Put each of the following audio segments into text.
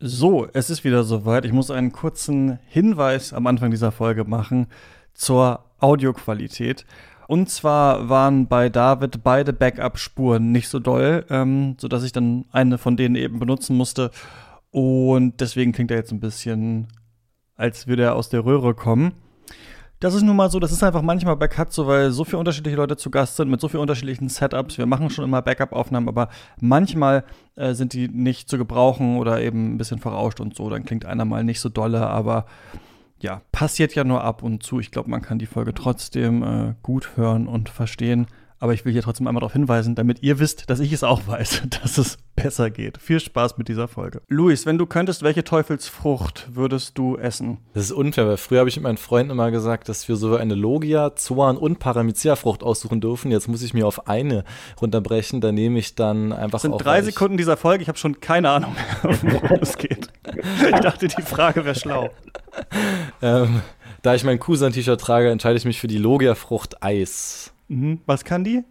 So, es ist wieder soweit. Ich muss einen kurzen Hinweis am Anfang dieser Folge machen zur Audioqualität. Und zwar waren bei David beide Backup-Spuren nicht so doll, ähm, sodass ich dann eine von denen eben benutzen musste. Und deswegen klingt er jetzt ein bisschen, als würde er aus der Röhre kommen. Das ist nun mal so, das ist einfach manchmal bei Cut so, weil so viele unterschiedliche Leute zu Gast sind mit so vielen unterschiedlichen Setups. Wir machen schon immer Backup-Aufnahmen, aber manchmal äh, sind die nicht zu gebrauchen oder eben ein bisschen verrauscht und so. Dann klingt einer mal nicht so dolle, aber ja, passiert ja nur ab und zu. Ich glaube, man kann die Folge trotzdem äh, gut hören und verstehen. Aber ich will hier trotzdem einmal darauf hinweisen, damit ihr wisst, dass ich es auch weiß, dass es besser geht. Viel Spaß mit dieser Folge. Luis, wenn du könntest, welche Teufelsfrucht würdest du essen? Das ist unfair, weil früher habe ich mit meinen Freunden immer gesagt, dass wir so eine Logia, Zoan und Paramycia-Frucht aussuchen dürfen. Jetzt muss ich mir auf eine runterbrechen. Da nehme ich dann einfach. Das sind drei Sekunden dieser Folge. Ich habe schon keine Ahnung worum es geht. Ich dachte, die Frage wäre schlau. ähm, da ich mein Kusan-T-Shirt trage, entscheide ich mich für die Logia-Frucht Eis. Mhm. Was kann die?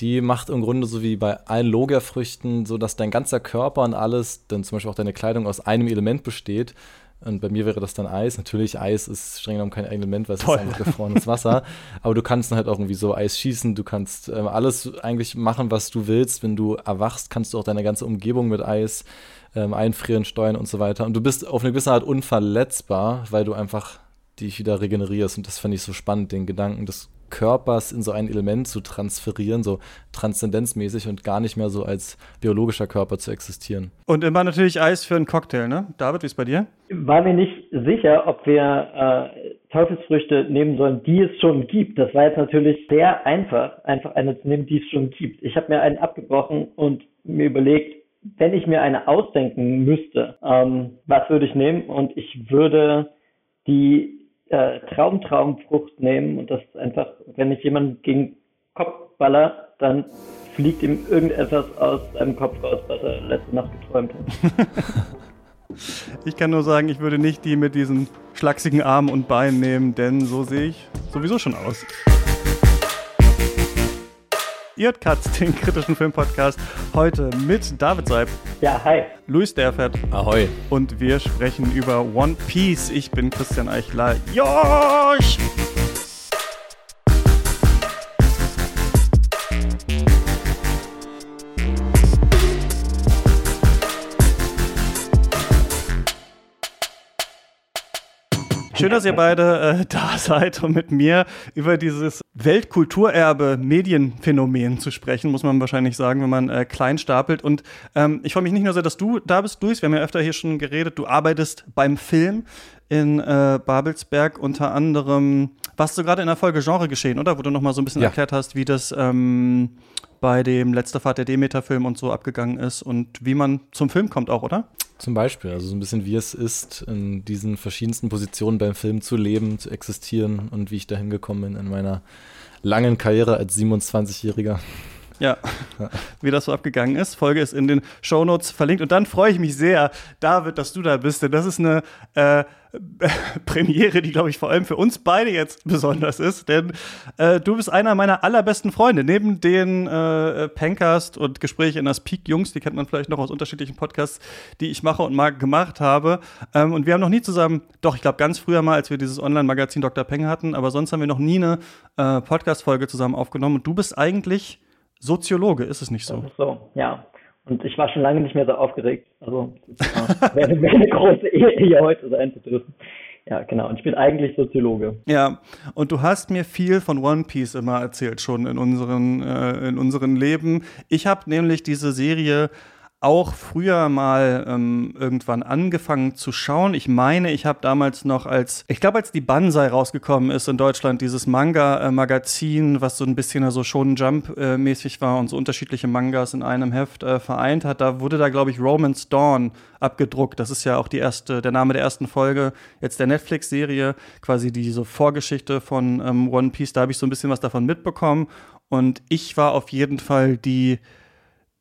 Die macht im Grunde so wie bei allen Logia-Früchten, so dass dein ganzer Körper und alles, dann zum Beispiel auch deine Kleidung aus einem Element besteht. Und bei mir wäre das dann Eis. Natürlich, Eis ist streng genommen kein Element, weil es Toll. ist einfach gefrorenes Wasser. Aber du kannst dann halt auch irgendwie so Eis schießen. Du kannst äh, alles eigentlich machen, was du willst. Wenn du erwachst, kannst du auch deine ganze Umgebung mit Eis ähm, einfrieren, steuern und so weiter. Und du bist auf eine gewisse Art unverletzbar, weil du einfach dich wieder regenerierst. Und das fand ich so spannend, den Gedanken, dass Körpers in so ein Element zu transferieren, so transzendenzmäßig und gar nicht mehr so als biologischer Körper zu existieren. Und immer natürlich Eis für einen Cocktail, ne? David, wie ist bei dir? War mir nicht sicher, ob wir äh, Teufelsfrüchte nehmen sollen, die es schon gibt. Das war jetzt natürlich sehr einfach, einfach eine zu nehmen, die es schon gibt. Ich habe mir einen abgebrochen und mir überlegt, wenn ich mir eine ausdenken müsste, ähm, was würde ich nehmen? Und ich würde die äh, Traumtraumfrucht nehmen und das einfach, wenn ich jemanden gegen Kopf baller, dann fliegt ihm irgendetwas aus seinem Kopf raus, was er letzte Nacht geträumt hat. ich kann nur sagen, ich würde nicht die mit diesen schlachsigen Armen und Beinen nehmen, denn so sehe ich sowieso schon aus. Ihr Katz, den kritischen Filmpodcast, heute mit David Seib. Ja, hi. Luis Derfert. Ahoi. Und wir sprechen über One Piece. Ich bin Christian Eichler. Josh! Schön, dass ihr beide äh, da seid, um mit mir über dieses Weltkulturerbe Medienphänomen zu sprechen, muss man wahrscheinlich sagen, wenn man äh, klein stapelt. Und ähm, ich freue mich nicht nur sehr, dass du da bist, Luis. Wir haben ja öfter hier schon geredet. Du arbeitest beim Film in äh, Babelsberg unter anderem. Warst du gerade in der Folge Genre geschehen, oder? Wo du noch mal so ein bisschen ja. erklärt hast, wie das ähm, bei dem Letzte Fahrt der Demeter-Film und so abgegangen ist und wie man zum Film kommt auch, oder? Zum Beispiel, also so ein bisschen wie es ist, in diesen verschiedensten Positionen beim Film zu leben, zu existieren und wie ich da hingekommen bin in meiner langen Karriere als 27-Jähriger. Ja, wie das so abgegangen ist. Folge ist in den Shownotes verlinkt. Und dann freue ich mich sehr, David, dass du da bist, denn das ist eine äh, Premiere, die, glaube ich, vor allem für uns beide jetzt besonders ist. Denn äh, du bist einer meiner allerbesten Freunde. Neben den äh, Pencast und Gespräche in das Peak Jungs, die kennt man vielleicht noch aus unterschiedlichen Podcasts, die ich mache und mal gemacht habe. Ähm, und wir haben noch nie zusammen, doch, ich glaube, ganz früher mal, als wir dieses Online-Magazin Dr. Peng hatten, aber sonst haben wir noch nie eine äh, Podcast-Folge zusammen aufgenommen. Und du bist eigentlich Soziologe, ist es nicht so? So, ja. Und ich war schon lange nicht mehr so aufgeregt. Also, es wäre eine große Ehre, hier heute sein zu dürfen. Ja, genau. Und ich bin eigentlich Soziologe. Ja, und du hast mir viel von One Piece immer erzählt, schon in unseren, äh, in unseren Leben. Ich habe nämlich diese Serie auch früher mal ähm, irgendwann angefangen zu schauen. Ich meine, ich habe damals noch als, ich glaube, als die Banzai rausgekommen ist in Deutschland, dieses Manga-Magazin, was so ein bisschen so schon Jump-mäßig war und so unterschiedliche Mangas in einem Heft äh, vereint hat, da wurde da, glaube ich, Romance Dawn abgedruckt. Das ist ja auch die erste, der Name der ersten Folge jetzt der Netflix-Serie, quasi diese Vorgeschichte von ähm, One Piece. Da habe ich so ein bisschen was davon mitbekommen. Und ich war auf jeden Fall die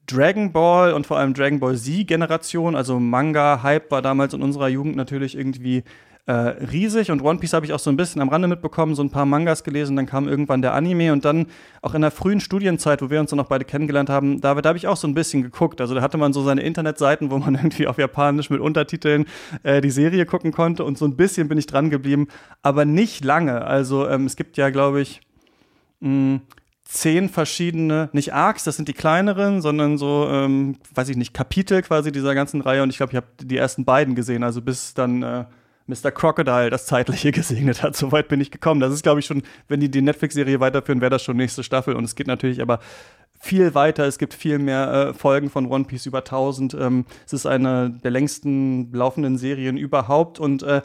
Dragon Ball und vor allem Dragon Ball Z-Generation, also Manga-Hype war damals in unserer Jugend natürlich irgendwie äh, riesig und One Piece habe ich auch so ein bisschen am Rande mitbekommen, so ein paar Mangas gelesen, dann kam irgendwann der Anime und dann auch in der frühen Studienzeit, wo wir uns dann noch beide kennengelernt haben, da, da habe ich auch so ein bisschen geguckt. Also da hatte man so seine Internetseiten, wo man irgendwie auf Japanisch mit Untertiteln äh, die Serie gucken konnte und so ein bisschen bin ich dran geblieben, aber nicht lange. Also ähm, es gibt ja, glaube ich, mh, zehn verschiedene, nicht Arcs, das sind die kleineren, sondern so, ähm, weiß ich nicht, Kapitel quasi dieser ganzen Reihe. Und ich glaube, ich habe die ersten beiden gesehen, also bis dann äh, Mr. Crocodile das Zeitliche gesegnet hat. Soweit bin ich gekommen. Das ist, glaube ich, schon, wenn die die Netflix-Serie weiterführen, wäre das schon nächste Staffel. Und es geht natürlich aber viel weiter. Es gibt viel mehr äh, Folgen von One Piece, über 1000. Ähm, es ist eine der längsten laufenden Serien überhaupt. Und äh,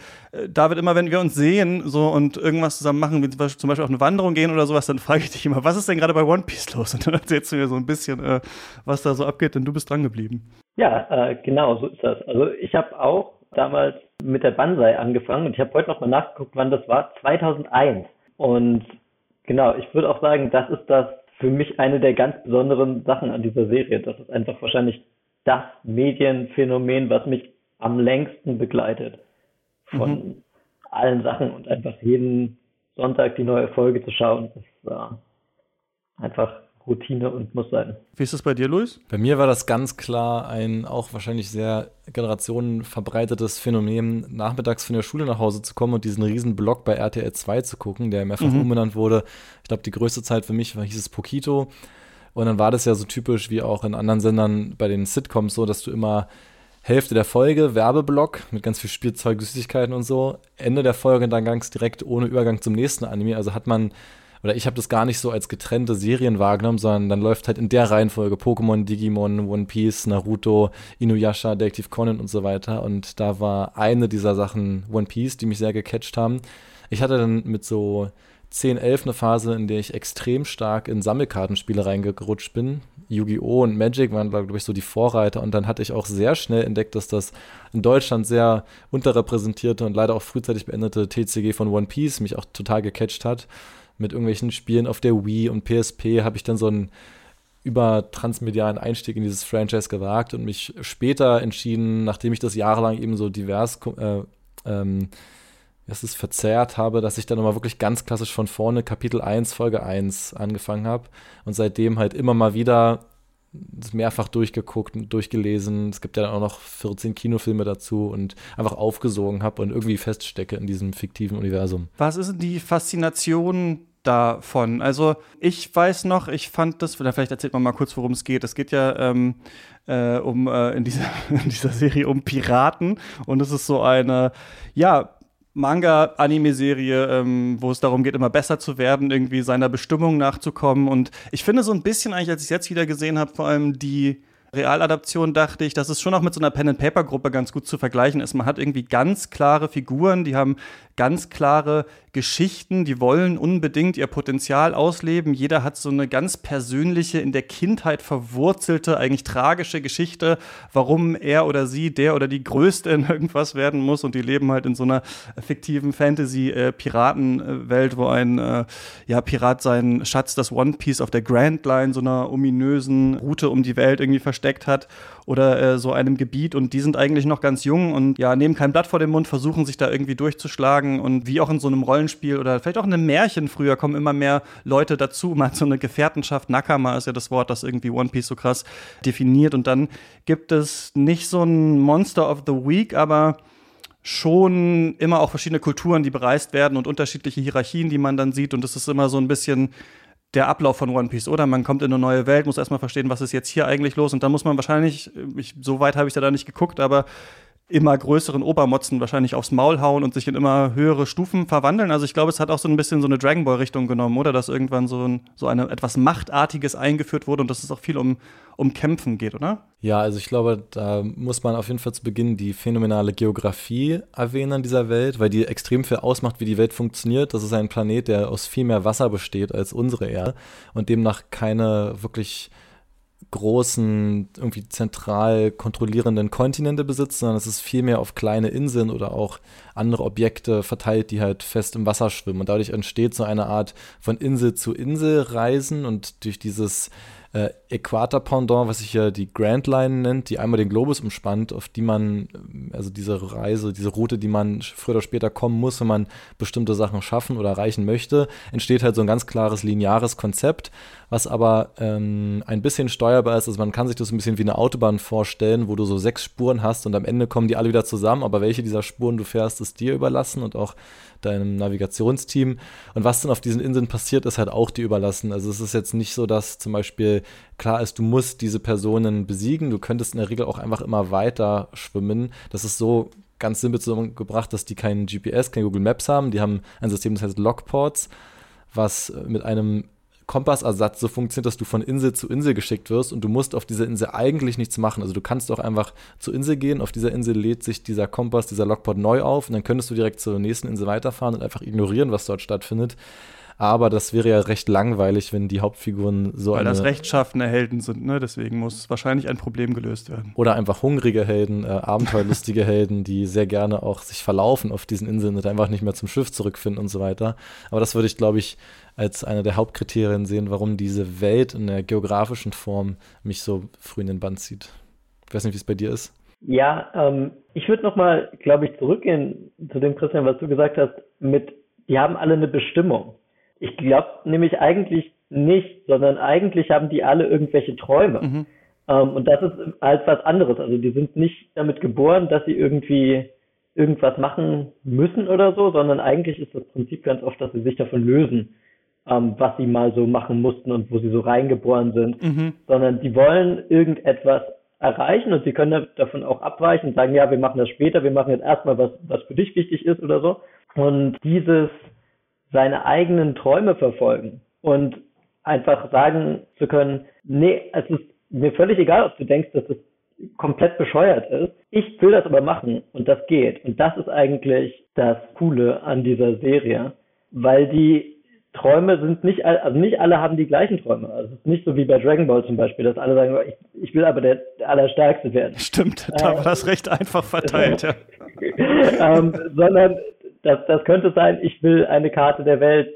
David, immer wenn wir uns sehen so und irgendwas zusammen machen, wie zum Beispiel auf eine Wanderung gehen oder sowas, dann frage ich dich immer, was ist denn gerade bei One Piece los? Und dann erzählst du mir so ein bisschen, äh, was da so abgeht, denn du bist dran geblieben. Ja, äh, genau, so ist das. Also ich habe auch damals mit der Banzai angefangen und ich habe heute noch mal nachgeguckt, wann das war, 2001. Und genau, ich würde auch sagen, das ist das für mich eine der ganz besonderen Sachen an dieser Serie. Das ist einfach wahrscheinlich das Medienphänomen, was mich am längsten begleitet von mhm. allen Sachen und einfach jeden Sonntag die neue Folge zu schauen, ist äh, einfach Routine und muss sein. Wie ist das bei dir, Luis? Bei mir war das ganz klar ein auch wahrscheinlich sehr generationenverbreitetes Phänomen, nachmittags von der Schule nach Hause zu kommen und diesen riesen Blog bei RTL 2 zu gucken, der mehrfach mhm. umbenannt wurde. Ich glaube, die größte Zeit für mich war, hieß es Pokito. Und dann war das ja so typisch wie auch in anderen Sendern bei den Sitcoms so, dass du immer Hälfte der Folge, Werbeblock mit ganz viel Spielzeug, Süßigkeiten und so. Ende der Folge dann ganz direkt ohne Übergang zum nächsten Anime. Also hat man oder ich habe das gar nicht so als getrennte Serien wahrgenommen, sondern dann läuft halt in der Reihenfolge Pokémon, Digimon, One Piece, Naruto, Inuyasha, Detective Conan und so weiter. Und da war eine dieser Sachen One Piece, die mich sehr gecatcht haben. Ich hatte dann mit so 10, 11 eine Phase, in der ich extrem stark in Sammelkartenspiele reingerutscht bin. Yu-Gi-Oh! und Magic waren, glaube ich, so die Vorreiter. Und dann hatte ich auch sehr schnell entdeckt, dass das in Deutschland sehr unterrepräsentierte und leider auch frühzeitig beendete TCG von One Piece mich auch total gecatcht hat mit irgendwelchen Spielen auf der Wii und PSP habe ich dann so einen übertransmedialen Einstieg in dieses Franchise gewagt und mich später entschieden, nachdem ich das jahrelang eben so divers äh, ähm, es ist verzerrt habe, dass ich dann nochmal wirklich ganz klassisch von vorne Kapitel 1, Folge 1 angefangen habe und seitdem halt immer mal wieder mehrfach durchgeguckt und durchgelesen. Es gibt ja dann auch noch 14 Kinofilme dazu und einfach aufgesogen habe und irgendwie feststecke in diesem fiktiven Universum. Was ist denn die Faszination davon. Also ich weiß noch, ich fand das, vielleicht erzählt man mal kurz, worum es geht. Es geht ja ähm, äh, um äh, in, dieser, in dieser Serie um Piraten und es ist so eine, ja, Manga-Anime-Serie, ähm, wo es darum geht, immer besser zu werden, irgendwie seiner Bestimmung nachzukommen. Und ich finde so ein bisschen eigentlich, als ich es jetzt wieder gesehen habe, vor allem die Realadaption dachte ich, dass es schon auch mit so einer Pen-and-Paper-Gruppe ganz gut zu vergleichen ist. Man hat irgendwie ganz klare Figuren, die haben ganz klare Geschichten, die wollen unbedingt ihr Potenzial ausleben. Jeder hat so eine ganz persönliche, in der Kindheit verwurzelte, eigentlich tragische Geschichte, warum er oder sie der oder die Größte in irgendwas werden muss. Und die leben halt in so einer fiktiven Fantasy-Piratenwelt, wo ein äh, ja, Pirat seinen Schatz, das One Piece auf der Grand Line, so einer ominösen Route um die Welt irgendwie versteckt hat oder äh, so einem Gebiet. Und die sind eigentlich noch ganz jung und ja, nehmen kein Blatt vor den Mund, versuchen sich da irgendwie durchzuschlagen und wie auch in so einem Rollenspiel oder vielleicht auch in einem Märchen früher kommen immer mehr Leute dazu. Hat so eine Gefährtenschaft. Nakama ist ja das Wort, das irgendwie One Piece so krass definiert. Und dann gibt es nicht so ein Monster of the Week, aber schon immer auch verschiedene Kulturen, die bereist werden und unterschiedliche Hierarchien, die man dann sieht. Und das ist immer so ein bisschen der Ablauf von One Piece, oder? Man kommt in eine neue Welt, muss erstmal verstehen, was ist jetzt hier eigentlich los. Und dann muss man wahrscheinlich, ich, so weit habe ich da nicht geguckt, aber immer größeren Obermotzen wahrscheinlich aufs Maul hauen und sich in immer höhere Stufen verwandeln. Also ich glaube, es hat auch so ein bisschen so eine Dragon Ball Richtung genommen, oder? Dass irgendwann so ein so eine etwas Machtartiges eingeführt wurde und dass es auch viel um, um Kämpfen geht, oder? Ja, also ich glaube, da muss man auf jeden Fall zu Beginn die phänomenale Geografie erwähnen an dieser Welt, weil die extrem viel ausmacht, wie die Welt funktioniert. Das ist ein Planet, der aus viel mehr Wasser besteht als unsere Erde und demnach keine wirklich großen, irgendwie zentral kontrollierenden Kontinente besitzt, sondern es ist vielmehr auf kleine Inseln oder auch andere Objekte verteilt, die halt fest im Wasser schwimmen. Und dadurch entsteht so eine Art von Insel zu Insel reisen und durch dieses äh, Äquator-Pendant, was sich ja die Grand Line nennt, die einmal den Globus umspannt, auf die man, also diese Reise, diese Route, die man früher oder später kommen muss, wenn man bestimmte Sachen schaffen oder erreichen möchte, entsteht halt so ein ganz klares lineares Konzept, was aber ähm, ein bisschen steuerbar ist. Also man kann sich das ein bisschen wie eine Autobahn vorstellen, wo du so sechs Spuren hast und am Ende kommen die alle wieder zusammen, aber welche dieser Spuren du fährst, ist dir überlassen und auch deinem Navigationsteam. Und was dann auf diesen Inseln passiert, ist halt auch dir überlassen. Also es ist jetzt nicht so, dass zum Beispiel klar ist, du musst diese Personen besiegen. Du könntest in der Regel auch einfach immer weiter schwimmen. Das ist so ganz simpel zusammengebracht, dass die keinen GPS, kein Google Maps haben. Die haben ein System, das heißt Logports, was mit einem Kompassersatz so funktioniert, dass du von Insel zu Insel geschickt wirst und du musst auf dieser Insel eigentlich nichts machen. Also du kannst auch einfach zur Insel gehen, auf dieser Insel lädt sich dieser Kompass, dieser Logport neu auf und dann könntest du direkt zur nächsten Insel weiterfahren und einfach ignorieren, was dort stattfindet. Aber das wäre ja recht langweilig, wenn die Hauptfiguren so Weil das rechtschaffene Helden sind, ne? Deswegen muss wahrscheinlich ein Problem gelöst werden. Oder einfach hungrige Helden, äh, abenteuerlustige Helden, die sehr gerne auch sich verlaufen auf diesen Inseln und einfach nicht mehr zum Schiff zurückfinden und so weiter. Aber das würde ich, glaube ich, als einer der Hauptkriterien sehen, warum diese Welt in der geografischen Form mich so früh in den Band zieht. Ich weiß nicht, wie es bei dir ist. Ja, ähm, ich würde nochmal, glaube ich, zurückgehen zu dem, Christian, was du gesagt hast, mit, die haben alle eine Bestimmung. Ich glaube nämlich eigentlich nicht, sondern eigentlich haben die alle irgendwelche Träume. Mhm. Ähm, und das ist als was anderes. Also die sind nicht damit geboren, dass sie irgendwie irgendwas machen müssen oder so, sondern eigentlich ist das Prinzip ganz oft, dass sie sich davon lösen, ähm, was sie mal so machen mussten und wo sie so reingeboren sind, mhm. sondern die wollen irgendetwas erreichen und sie können davon auch abweichen und sagen, ja, wir machen das später, wir machen jetzt erstmal was, was für dich wichtig ist oder so. Und dieses seine eigenen Träume verfolgen und einfach sagen zu können, nee, es ist mir völlig egal, ob du denkst, dass es komplett bescheuert ist. Ich will das aber machen und das geht. Und das ist eigentlich das Coole an dieser Serie, weil die Träume sind nicht, also nicht alle haben die gleichen Träume. Also es ist nicht so wie bei Dragon Ball zum Beispiel, dass alle sagen, ich, ich will aber der, der Allerstärkste werden. Stimmt, da war das recht einfach verteilt, ja. ähm, sondern das, das könnte sein, ich will eine Karte der Welt,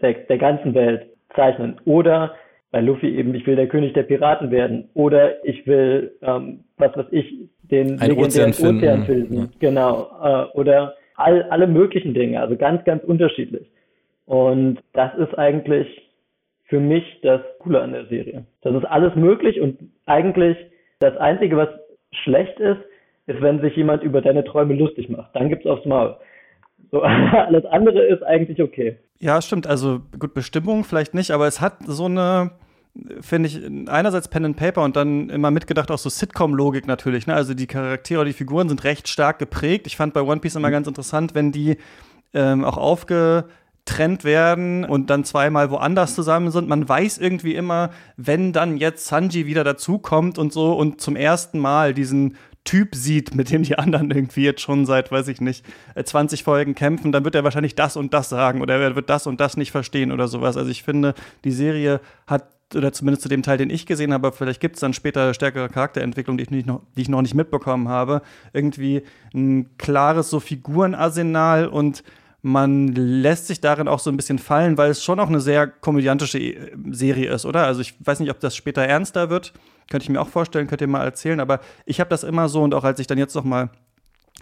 der, der ganzen Welt zeichnen. Oder bei Luffy eben, ich will der König der Piraten werden. Oder ich will, ähm, was weiß ich, den Ein legendären Ozean finden. Ozean finden. Ja. Genau. Äh, oder all, alle möglichen Dinge, also ganz, ganz unterschiedlich. Und das ist eigentlich für mich das Coole an der Serie. Das ist alles möglich und eigentlich das Einzige, was schlecht ist, ist, wenn sich jemand über deine Träume lustig macht. Dann gibt's aufs Maul. So, alles andere ist eigentlich okay. Ja, stimmt. Also gut, Bestimmung vielleicht nicht, aber es hat so eine, finde ich, einerseits Pen and Paper und dann immer mitgedacht auch so Sitcom-Logik natürlich. Ne? Also die Charaktere, die Figuren sind recht stark geprägt. Ich fand bei One Piece immer mhm. ganz interessant, wenn die ähm, auch aufgetrennt werden und dann zweimal woanders zusammen sind. Man weiß irgendwie immer, wenn dann jetzt Sanji wieder dazukommt und so und zum ersten Mal diesen Typ sieht, mit dem die anderen irgendwie jetzt schon seit, weiß ich nicht, 20 äh, Folgen kämpfen, dann wird er wahrscheinlich das und das sagen oder er wird das und das nicht verstehen oder sowas. Also ich finde, die Serie hat oder zumindest zu dem Teil, den ich gesehen habe, vielleicht gibt es dann später stärkere Charakterentwicklung, die ich, nicht noch, die ich noch nicht mitbekommen habe. Irgendwie ein klares so Figurenarsenal und man lässt sich darin auch so ein bisschen fallen, weil es schon auch eine sehr komödiantische äh, Serie ist, oder? Also ich weiß nicht, ob das später ernster wird. Könnte ich mir auch vorstellen, könnt ihr mal erzählen. Aber ich habe das immer so und auch als ich dann jetzt noch mal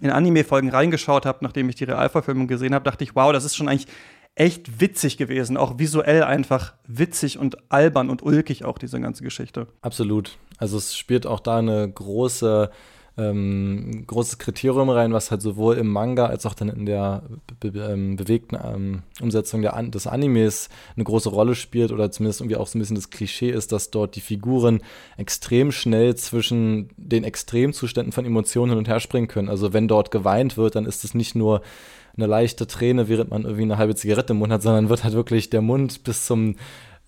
in Anime-Folgen reingeschaut habe, nachdem ich die Realverfilmung gesehen habe, dachte ich, wow, das ist schon eigentlich echt witzig gewesen. Auch visuell einfach witzig und albern und ulkig auch diese ganze Geschichte. Absolut. Also es spielt auch da eine große ähm, großes Kriterium rein, was halt sowohl im Manga als auch dann in der be be ähm, bewegten ähm, Umsetzung der An des Animes eine große Rolle spielt oder zumindest irgendwie auch so ein bisschen das Klischee ist, dass dort die Figuren extrem schnell zwischen den Extremzuständen von Emotionen hin und her springen können. Also wenn dort geweint wird, dann ist es nicht nur eine leichte Träne, während man irgendwie eine halbe Zigarette im Mund hat, sondern wird halt wirklich der Mund bis zum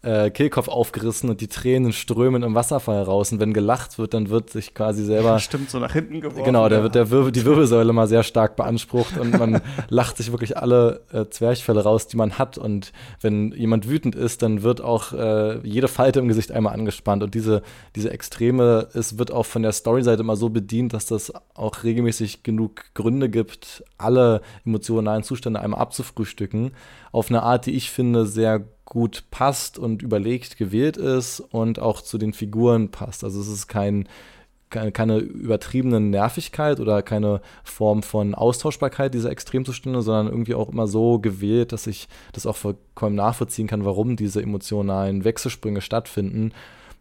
äh, Kehlkopf aufgerissen und die Tränen strömen im Wasserfall raus. Und wenn gelacht wird, dann wird sich quasi selber. Stimmt, so nach hinten geworfen. Genau, da wird der Wirbel, die Wirbelsäule mal sehr stark beansprucht und man lacht sich wirklich alle äh, Zwerchfälle raus, die man hat. Und wenn jemand wütend ist, dann wird auch äh, jede Falte im Gesicht einmal angespannt. Und diese, diese Extreme, es wird auch von der Storyseite immer so bedient, dass das auch regelmäßig genug Gründe gibt, alle emotionalen Zustände einmal abzufrühstücken. Auf eine Art, die ich finde, sehr gut passt und überlegt gewählt ist und auch zu den Figuren passt. Also es ist kein keine, keine übertriebene Nervigkeit oder keine Form von Austauschbarkeit dieser Extremzustände, sondern irgendwie auch immer so gewählt, dass ich das auch vollkommen nachvollziehen kann, warum diese emotionalen Wechselsprünge stattfinden.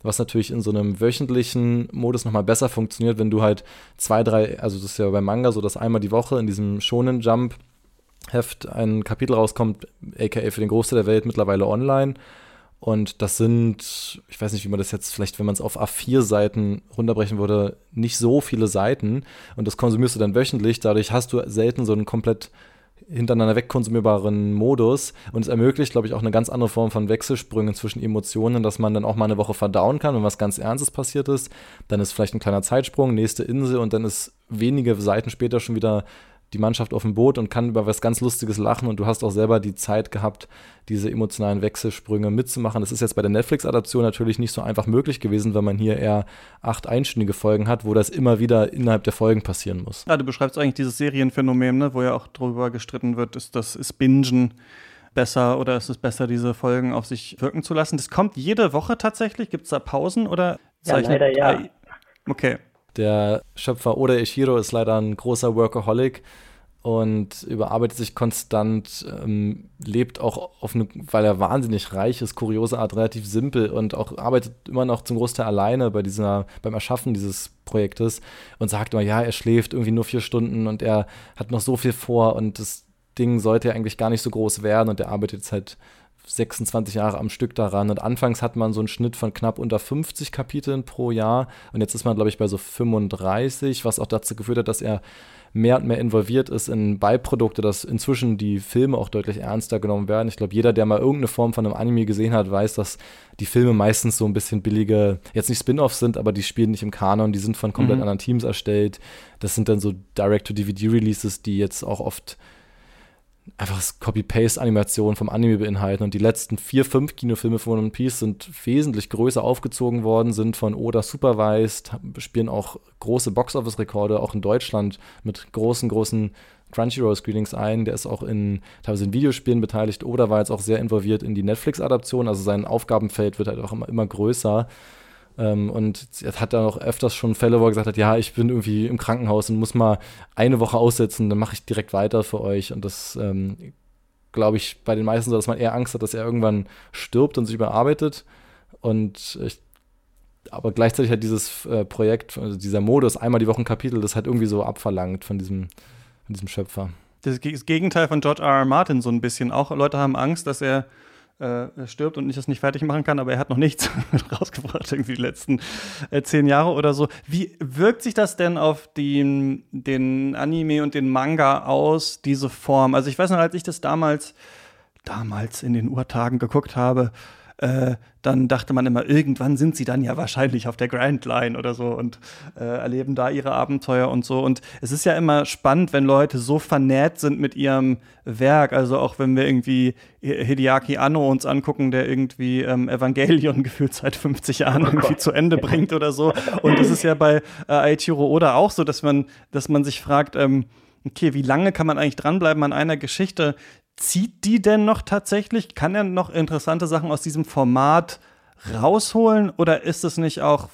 Was natürlich in so einem wöchentlichen Modus nochmal besser funktioniert, wenn du halt zwei, drei, also das ist ja beim Manga so, dass einmal die Woche in diesem Shonen Jump Heft ein Kapitel rauskommt, aka für den Großteil der Welt mittlerweile online und das sind, ich weiß nicht, wie man das jetzt vielleicht, wenn man es auf A4-Seiten runterbrechen würde, nicht so viele Seiten. Und das konsumierst du dann wöchentlich. Dadurch hast du selten so einen komplett hintereinander wegkonsumierbaren Modus und es ermöglicht, glaube ich, auch eine ganz andere Form von Wechselsprüngen zwischen Emotionen, dass man dann auch mal eine Woche verdauen kann, wenn was ganz Ernstes passiert ist. Dann ist vielleicht ein kleiner Zeitsprung, nächste Insel und dann ist wenige Seiten später schon wieder die Mannschaft auf dem Boot und kann über was ganz Lustiges lachen und du hast auch selber die Zeit gehabt, diese emotionalen Wechselsprünge mitzumachen. Das ist jetzt bei der Netflix-Adaption natürlich nicht so einfach möglich gewesen, weil man hier eher acht einstündige Folgen hat, wo das immer wieder innerhalb der Folgen passieren muss. Ja, du beschreibst eigentlich dieses Serienphänomen, ne, wo ja auch drüber gestritten wird, ist das ist Bingen besser oder ist es besser, diese Folgen auf sich wirken zu lassen? Das kommt jede Woche tatsächlich? Gibt es da Pausen oder ja, leider ja. Okay. Der Schöpfer Oda Ishiro ist leider ein großer Workaholic und überarbeitet sich konstant, ähm, lebt auch auf eine, weil er wahnsinnig reich ist, kuriose Art, relativ simpel und auch arbeitet immer noch zum Großteil alleine bei dieser, beim Erschaffen dieses Projektes und sagt immer, ja, er schläft irgendwie nur vier Stunden und er hat noch so viel vor und das Ding sollte ja eigentlich gar nicht so groß werden und er arbeitet jetzt halt 26 Jahre am Stück daran. Und anfangs hat man so einen Schnitt von knapp unter 50 Kapiteln pro Jahr. Und jetzt ist man, glaube ich, bei so 35, was auch dazu geführt hat, dass er mehr und mehr involviert ist in Beiprodukte, dass inzwischen die Filme auch deutlich ernster genommen werden. Ich glaube, jeder, der mal irgendeine Form von einem Anime gesehen hat, weiß, dass die Filme meistens so ein bisschen billige, jetzt nicht Spin-offs sind, aber die spielen nicht im Kanon, die sind von komplett mhm. anderen Teams erstellt. Das sind dann so Direct-to-DVD-Releases, die jetzt auch oft einfach Copy-Paste-Animationen vom Anime beinhalten. Und die letzten vier, fünf Kinofilme von One Piece sind wesentlich größer aufgezogen worden, sind von Oda supervised, spielen auch große Box-Office-Rekorde, auch in Deutschland mit großen, großen Crunchyroll-Screenings ein. Der ist auch in teilweise in Videospielen beteiligt. Oda war jetzt auch sehr involviert in die Netflix-Adaption. Also sein Aufgabenfeld wird halt auch immer, immer größer. Ähm, und er hat dann auch öfters schon Fälle, wo er gesagt hat, ja, ich bin irgendwie im Krankenhaus und muss mal eine Woche aussetzen, dann mache ich direkt weiter für euch. Und das ähm, glaube ich bei den meisten so, dass man eher Angst hat, dass er irgendwann stirbt und sich überarbeitet. Und ich, aber gleichzeitig hat dieses äh, Projekt, also dieser Modus, einmal die Woche Kapitel, das hat irgendwie so abverlangt von diesem, von diesem Schöpfer. Das Gegenteil von George R. R. Martin so ein bisschen. Auch Leute haben Angst, dass er äh, stirbt und ich das nicht fertig machen kann, aber er hat noch nichts rausgebracht, irgendwie die letzten äh, zehn Jahre oder so. Wie wirkt sich das denn auf den, den Anime und den Manga aus, diese Form? Also ich weiß noch, als ich das damals, damals in den Urtagen geguckt habe, äh, dann dachte man immer, irgendwann sind sie dann ja wahrscheinlich auf der Grand Line oder so und äh, erleben da ihre Abenteuer und so. Und es ist ja immer spannend, wenn Leute so vernäht sind mit ihrem Werk. Also auch wenn wir irgendwie Hideaki Anno uns angucken, der irgendwie ähm, Evangelion gefühlt seit 50 Jahren oh irgendwie zu Ende bringt oder so. Und das ist ja bei äh, Aichiro Oda auch so, dass man, dass man sich fragt, ähm, okay, wie lange kann man eigentlich dranbleiben an einer Geschichte, zieht die denn noch tatsächlich? Kann er noch interessante Sachen aus diesem Format rausholen? Oder ist es nicht auch,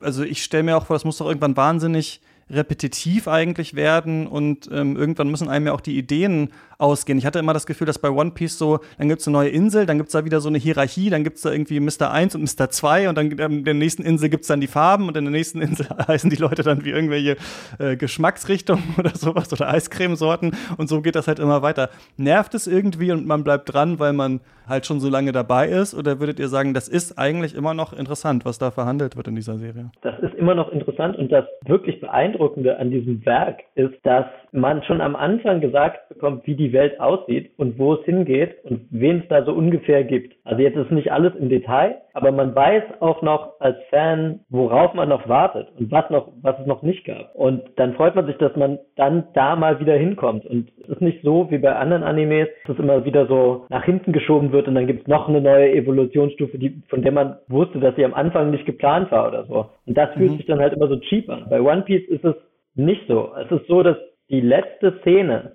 also ich stelle mir auch vor, das muss doch irgendwann wahnsinnig repetitiv eigentlich werden und ähm, irgendwann müssen einem ja auch die Ideen ausgehen. Ich hatte immer das Gefühl, dass bei One Piece so, dann gibt es eine neue Insel, dann gibt es da wieder so eine Hierarchie, dann gibt es da irgendwie Mr. 1 und Mr. 2 und dann in der nächsten Insel gibt es dann die Farben und in der nächsten Insel heißen die Leute dann wie irgendwelche äh, Geschmacksrichtungen oder sowas oder Eiscremesorten und so geht das halt immer weiter. Nervt es irgendwie und man bleibt dran, weil man halt schon so lange dabei ist oder würdet ihr sagen, das ist eigentlich immer noch interessant, was da verhandelt wird in dieser Serie? Das ist immer noch interessant und das wirklich beeindruckende an diesem Werk ist, dass man schon am Anfang gesagt bekommt, wie die Welt aussieht und wo es hingeht und wen es da so ungefähr gibt. Also jetzt ist nicht alles im Detail, aber man weiß auch noch als Fan, worauf man noch wartet und was noch, was es noch nicht gab. Und dann freut man sich, dass man dann da mal wieder hinkommt. Und es ist nicht so wie bei anderen Animes, dass es immer wieder so nach hinten geschoben wird und dann gibt es noch eine neue Evolutionsstufe, die, von der man wusste, dass sie am Anfang nicht geplant war oder so. Und das fühlt mhm. sich dann halt immer so cheap an. Bei One Piece ist es nicht so. Es ist so, dass die letzte Szene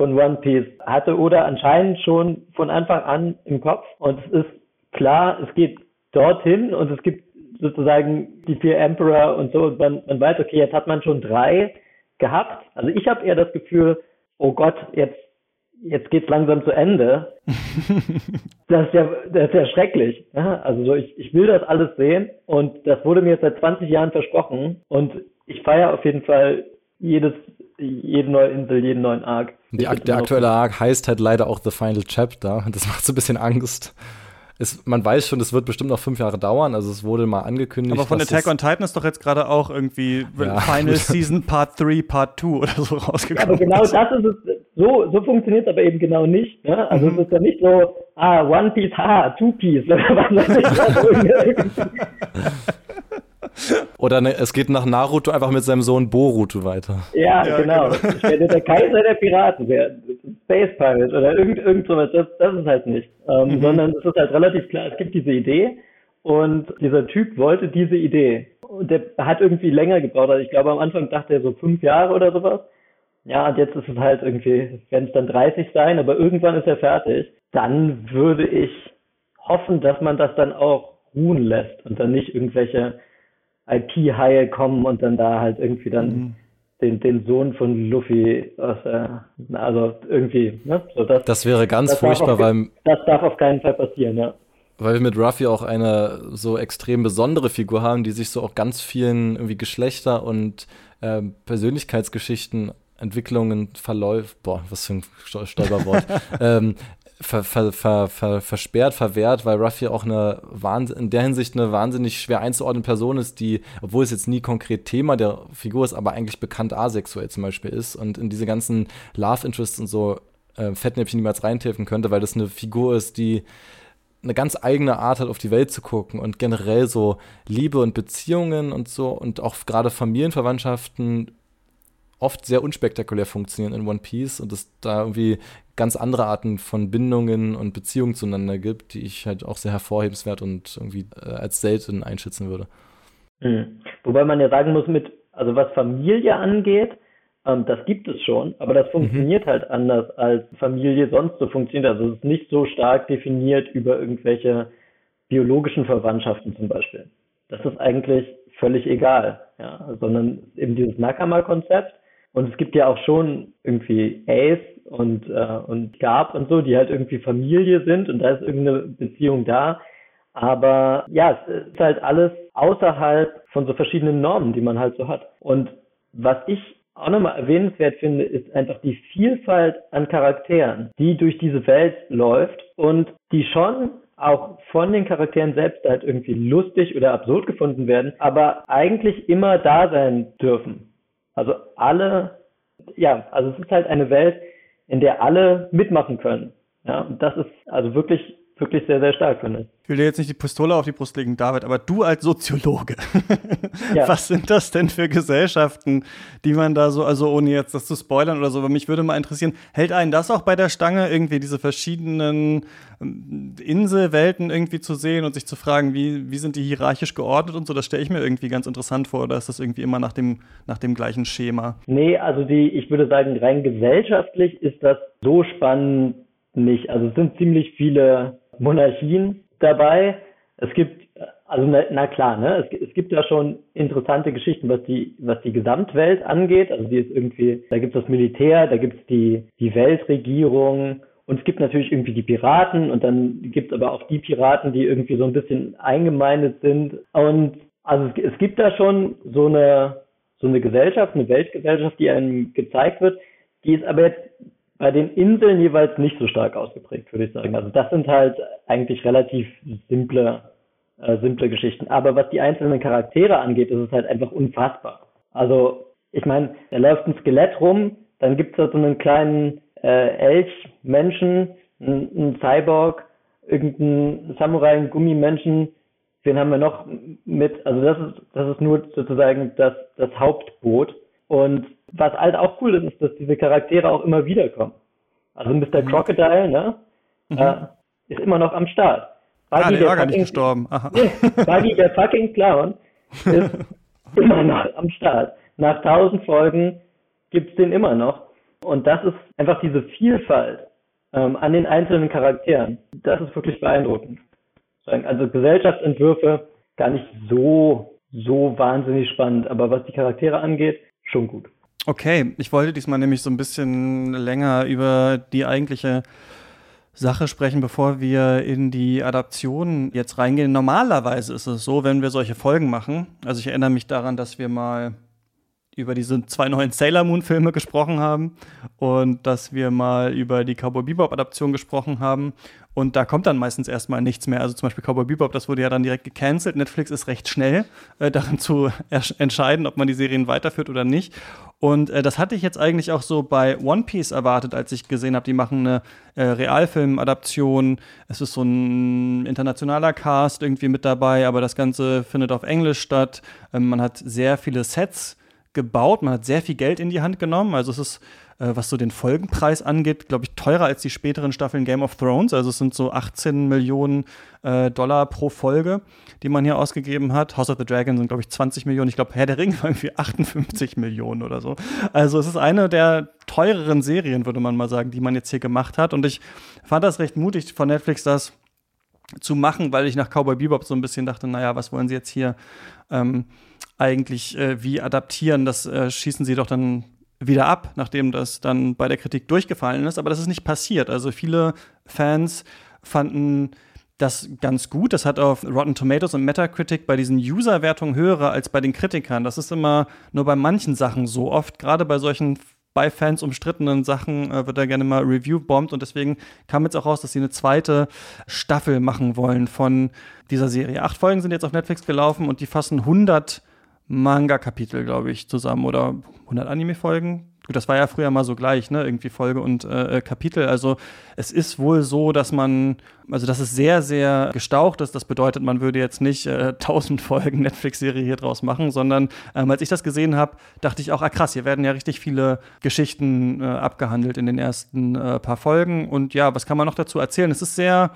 von One Piece hatte oder anscheinend schon von Anfang an im Kopf. Und es ist klar, es geht dorthin und es gibt sozusagen die vier Emperor und so. Und man, man weiß, okay, jetzt hat man schon drei gehabt. Also ich habe eher das Gefühl, oh Gott, jetzt jetzt geht's langsam zu Ende. das, ist ja, das ist ja schrecklich. Ja? Also so, ich, ich will das alles sehen und das wurde mir seit 20 Jahren versprochen und ich feiere auf jeden Fall jedes, jede neue Insel, jeden neuen Arc. Die, der aktuelle Arc heißt halt leider auch The Final Chapter das macht so ein bisschen Angst es, man weiß schon, es wird bestimmt noch fünf Jahre dauern. Also es wurde mal angekündigt. Aber von Attack on Titan ist doch jetzt gerade auch irgendwie ja. Final Season Part 3, Part 2 oder so rausgekommen. Ja, aber genau das ist es. So, so funktioniert es aber eben genau nicht. Ne? Also mhm. es ist ja nicht so, ah, One Piece, ha, Two Piece. Oder ne, es geht nach Naruto einfach mit seinem Sohn Boruto weiter. Ja, ja genau. genau. Ich werde der Kaiser der Piraten, der Space Pirate oder irgend, irgend sowas. Das, das ist halt nicht. Ähm, mhm. Sondern es ist halt relativ klar, es gibt diese Idee und dieser Typ wollte diese Idee. Und der hat irgendwie länger gebraucht. Also ich glaube, am Anfang dachte er so fünf Jahre oder sowas. Ja, und jetzt ist es halt irgendwie, werden es dann 30 sein, aber irgendwann ist er fertig. Dann würde ich hoffen, dass man das dann auch ruhen lässt und dann nicht irgendwelche IP-Haie kommen und dann da halt irgendwie dann mhm. den, den Sohn von Luffy aus, äh, also irgendwie, ne? So das, das wäre ganz das furchtbar, weil. Das darf auf keinen Fall passieren, ja. Weil wir mit Ruffy auch eine so extrem besondere Figur haben, die sich so auch ganz vielen irgendwie Geschlechter und äh, Persönlichkeitsgeschichten Entwicklungen verläuft, boah, was für ein Stolperwort, ähm, ver, ver, ver, versperrt, verwehrt, weil Ruffy auch eine in der Hinsicht eine wahnsinnig schwer einzuordnende Person ist, die, obwohl es jetzt nie konkret Thema der Figur ist, aber eigentlich bekannt asexuell zum Beispiel ist und in diese ganzen Love Interests und so äh, Fettnäpfchen niemals reintreffen könnte, weil das eine Figur ist, die eine ganz eigene Art hat, auf die Welt zu gucken und generell so Liebe und Beziehungen und so und auch gerade Familienverwandtschaften oft sehr unspektakulär funktionieren in One Piece und es da irgendwie ganz andere Arten von Bindungen und Beziehungen zueinander gibt, die ich halt auch sehr hervorhebenswert und irgendwie äh, als selten einschätzen würde. Mhm. Wobei man ja sagen muss, mit, also was Familie angeht, ähm, das gibt es schon, aber das funktioniert mhm. halt anders als Familie sonst so funktioniert. Also es ist nicht so stark definiert über irgendwelche biologischen Verwandtschaften zum Beispiel. Das ist eigentlich völlig egal, ja, sondern eben dieses Nakama-Konzept und es gibt ja auch schon irgendwie Ace und, äh, und Gab und so, die halt irgendwie Familie sind und da ist irgendeine Beziehung da. Aber ja, es ist halt alles außerhalb von so verschiedenen Normen, die man halt so hat. Und was ich auch nochmal erwähnenswert finde, ist einfach die Vielfalt an Charakteren, die durch diese Welt läuft und die schon auch von den Charakteren selbst halt irgendwie lustig oder absurd gefunden werden, aber eigentlich immer da sein dürfen. Also alle, ja, also es ist halt eine Welt, in der alle mitmachen können. Ja, und das ist also wirklich, wirklich sehr, sehr stark, finde ich. Will dir jetzt nicht die Pistole auf die Brust legen, David, aber du als Soziologe, ja. was sind das denn für Gesellschaften, die man da so, also ohne jetzt das zu spoilern oder so, aber mich würde mal interessieren, hält einen das auch bei der Stange, irgendwie diese verschiedenen ähm, Inselwelten irgendwie zu sehen und sich zu fragen, wie, wie sind die hierarchisch geordnet und so, das stelle ich mir irgendwie ganz interessant vor, oder ist das irgendwie immer nach dem, nach dem gleichen Schema? Nee, also die, ich würde sagen, rein gesellschaftlich ist das so spannend nicht. Also es sind ziemlich viele Monarchien, dabei. Es gibt, also na, na klar, ne, es, es, gibt ja schon interessante Geschichten, was die, was die Gesamtwelt angeht. Also die ist irgendwie, da gibt es das Militär, da gibt es die, die Weltregierung und es gibt natürlich irgendwie die Piraten und dann gibt es aber auch die Piraten, die irgendwie so ein bisschen eingemeindet sind. Und also es, es gibt da schon so eine, so eine Gesellschaft, eine Weltgesellschaft, die einem gezeigt wird. Die ist aber jetzt bei den Inseln jeweils nicht so stark ausgeprägt, würde ich sagen. Also das sind halt eigentlich relativ simple, äh, simple Geschichten. Aber was die einzelnen Charaktere angeht, ist es halt einfach unfassbar. Also ich meine, da läuft ein Skelett rum, dann gibt es da so einen kleinen äh, Elch-Menschen, einen Cyborg, irgendeinen Samurai, einen Gummimenschen. Wen haben wir noch mit? Also das ist, das ist nur sozusagen das, das Hauptboot. Und was halt auch cool ist, ist, dass diese Charaktere auch immer wiederkommen. Also Mr. Mhm. Crocodile, ne? Mhm. Äh, ist immer noch am Start. Buggy, ah, der, war gar nicht gestorben. Aha. Buggy, der fucking Clown, ist immer noch am Start. Nach tausend Folgen gibt's den immer noch. Und das ist einfach diese Vielfalt ähm, an den einzelnen Charakteren. Das ist wirklich beeindruckend. Also Gesellschaftsentwürfe gar nicht so, so wahnsinnig spannend, aber was die Charaktere angeht, schon gut. Okay, ich wollte diesmal nämlich so ein bisschen länger über die eigentliche Sache sprechen, bevor wir in die Adaption jetzt reingehen. Normalerweise ist es so, wenn wir solche Folgen machen, also ich erinnere mich daran, dass wir mal über diese zwei neuen Sailor Moon Filme gesprochen haben und dass wir mal über die Cowboy Bebop Adaption gesprochen haben und da kommt dann meistens erstmal nichts mehr. Also zum Beispiel Cowboy Bebop, das wurde ja dann direkt gecancelt. Netflix ist recht schnell äh, darin zu entscheiden, ob man die Serien weiterführt oder nicht. Und äh, das hatte ich jetzt eigentlich auch so bei One Piece erwartet, als ich gesehen habe, die machen eine äh, Realfilm-Adaption. Es ist so ein internationaler Cast irgendwie mit dabei, aber das Ganze findet auf Englisch statt. Ähm, man hat sehr viele Sets gebaut, man hat sehr viel Geld in die Hand genommen. Also es ist, äh, was so den Folgenpreis angeht, glaube ich, teurer als die späteren Staffeln Game of Thrones. Also es sind so 18 Millionen äh, Dollar pro Folge, die man hier ausgegeben hat. House of the Dragon sind, glaube ich, 20 Millionen. Ich glaube, Herr der Ring war irgendwie 58 Millionen oder so. Also es ist eine der teureren Serien, würde man mal sagen, die man jetzt hier gemacht hat. Und ich fand das recht mutig von Netflix, das zu machen, weil ich nach Cowboy Bebop so ein bisschen dachte, naja, was wollen sie jetzt hier ähm, eigentlich äh, wie adaptieren? Das äh, schießen sie doch dann wieder ab, nachdem das dann bei der Kritik durchgefallen ist. Aber das ist nicht passiert. Also viele Fans fanden das ganz gut. Das hat auf Rotten Tomatoes und Metacritic bei diesen User-Wertungen höhere als bei den Kritikern. Das ist immer nur bei manchen Sachen so. Oft, gerade bei solchen bei Fans umstrittenen Sachen äh, wird da gerne mal Review-bombt und deswegen kam jetzt auch raus, dass sie eine zweite Staffel machen wollen von dieser Serie. Acht Folgen sind jetzt auf Netflix gelaufen und die fassen 100 Manga-Kapitel, glaube ich, zusammen oder 100 Anime-Folgen. Gut, das war ja früher mal so gleich, ne? Irgendwie Folge und äh, äh, Kapitel. Also es ist wohl so, dass man, also dass es sehr, sehr gestaucht ist. Das bedeutet, man würde jetzt nicht äh, 1000 Folgen Netflix-Serie hier draus machen, sondern ähm, als ich das gesehen habe, dachte ich auch, ah krass, hier werden ja richtig viele Geschichten äh, abgehandelt in den ersten äh, paar Folgen. Und ja, was kann man noch dazu erzählen? Es ist sehr,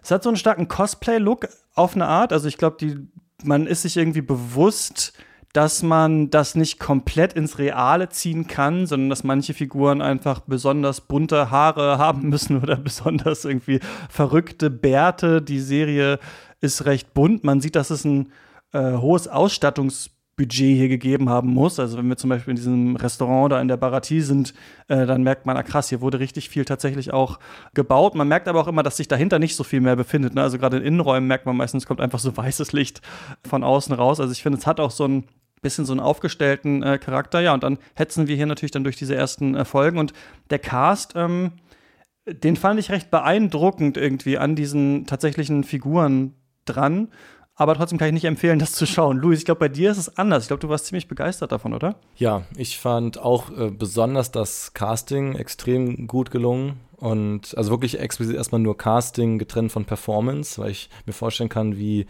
es hat so einen starken Cosplay-Look auf eine Art. Also ich glaube, die, man ist sich irgendwie bewusst, dass man das nicht komplett ins Reale ziehen kann, sondern dass manche Figuren einfach besonders bunte Haare haben müssen oder besonders irgendwie verrückte Bärte. Die Serie ist recht bunt. Man sieht, dass es ein äh, hohes Ausstattungs Budget hier gegeben haben muss. Also wenn wir zum Beispiel in diesem Restaurant da in der Baratie sind, äh, dann merkt man, ah krass, hier wurde richtig viel tatsächlich auch gebaut. Man merkt aber auch immer, dass sich dahinter nicht so viel mehr befindet. Ne? Also gerade in Innenräumen merkt man meistens, kommt einfach so weißes Licht von außen raus. Also ich finde, es hat auch so ein bisschen so einen aufgestellten äh, Charakter. Ja, und dann hetzen wir hier natürlich dann durch diese ersten äh, Folgen. Und der Cast, ähm, den fand ich recht beeindruckend irgendwie an diesen tatsächlichen Figuren dran. Aber trotzdem kann ich nicht empfehlen, das zu schauen. Luis, ich glaube, bei dir ist es anders. Ich glaube, du warst ziemlich begeistert davon, oder? Ja, ich fand auch äh, besonders das Casting extrem gut gelungen. Und also wirklich explizit erstmal nur Casting getrennt von Performance, weil ich mir vorstellen kann, wie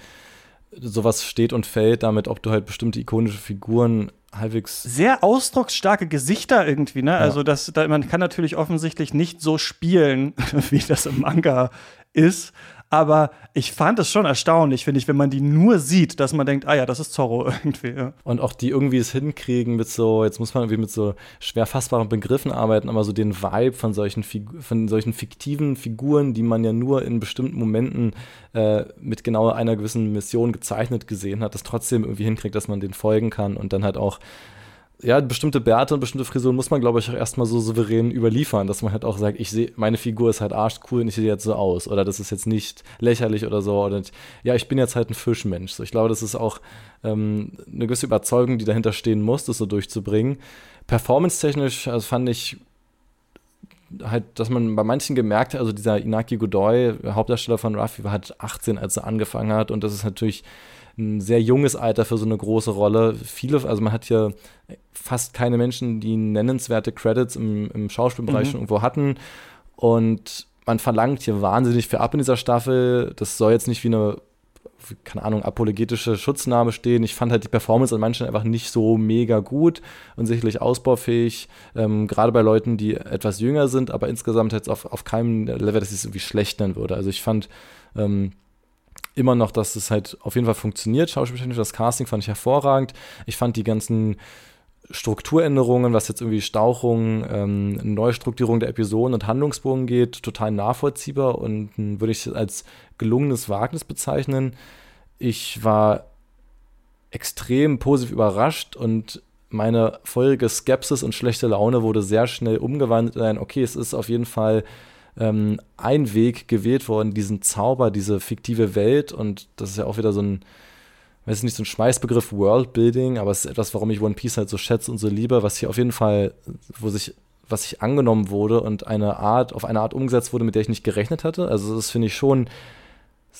sowas steht und fällt damit, ob du halt bestimmte ikonische Figuren halbwegs. Sehr ausdrucksstarke Gesichter irgendwie, ne? Ja. Also, das, da, man kann natürlich offensichtlich nicht so spielen, wie das im Manga ist. Aber ich fand es schon erstaunlich, finde ich, wenn man die nur sieht, dass man denkt, ah ja, das ist Zorro irgendwie. Ja. Und auch die irgendwie es hinkriegen mit so, jetzt muss man irgendwie mit so schwer fassbaren Begriffen arbeiten, aber so den Vibe von solchen, Figu von solchen fiktiven Figuren, die man ja nur in bestimmten Momenten äh, mit genau einer gewissen Mission gezeichnet gesehen hat, das trotzdem irgendwie hinkriegt, dass man den folgen kann und dann halt auch ja, bestimmte Bärte und bestimmte Frisuren muss man, glaube ich, auch erstmal so souverän überliefern, dass man halt auch sagt, ich sehe, meine Figur ist halt arschcool und ich sehe jetzt so aus. Oder das ist jetzt nicht lächerlich oder so. Oder ja, ich bin jetzt halt ein Fischmensch. So, ich glaube, das ist auch ähm, eine gewisse Überzeugung, die dahinter stehen muss, das so durchzubringen. Performance-technisch also fand ich halt, dass man bei manchen gemerkt hat, also dieser Inaki Godoy, Hauptdarsteller von Ruffy, war halt 18, als er angefangen hat. Und das ist natürlich ein sehr junges Alter für so eine große Rolle. Viele, also man hat hier fast keine Menschen, die nennenswerte Credits im, im Schauspielbereich mhm. irgendwo hatten. Und man verlangt hier wahnsinnig viel ab in dieser Staffel. Das soll jetzt nicht wie eine, keine Ahnung, apologetische Schutznahme stehen. Ich fand halt die Performance an manchen einfach nicht so mega gut und sicherlich ausbaufähig. Ähm, gerade bei Leuten, die etwas jünger sind, aber insgesamt jetzt auf, auf keinem Level, dass ich es irgendwie schlecht nennen würde. Also ich fand, ähm, immer noch, dass es halt auf jeden Fall funktioniert. Schauspieltechnisch, das Casting fand ich hervorragend. Ich fand die ganzen Strukturänderungen, was jetzt irgendwie Stauchung, ähm, Neustrukturierung der Episoden und Handlungsbogen geht, total nachvollziehbar und hm, würde ich als gelungenes Wagnis bezeichnen. Ich war extrem positiv überrascht und meine feurige Skepsis und schlechte Laune wurde sehr schnell umgewandelt in okay, es ist auf jeden Fall ähm, ein Weg gewählt worden, diesen Zauber, diese fiktive Welt und das ist ja auch wieder so ein, weiß nicht, so ein Schmeißbegriff Worldbuilding, aber es ist etwas, warum ich One Piece halt so schätze und so liebe, was hier auf jeden Fall, wo sich, was sich angenommen wurde und eine Art, auf eine Art umgesetzt wurde, mit der ich nicht gerechnet hatte. Also das finde ich schon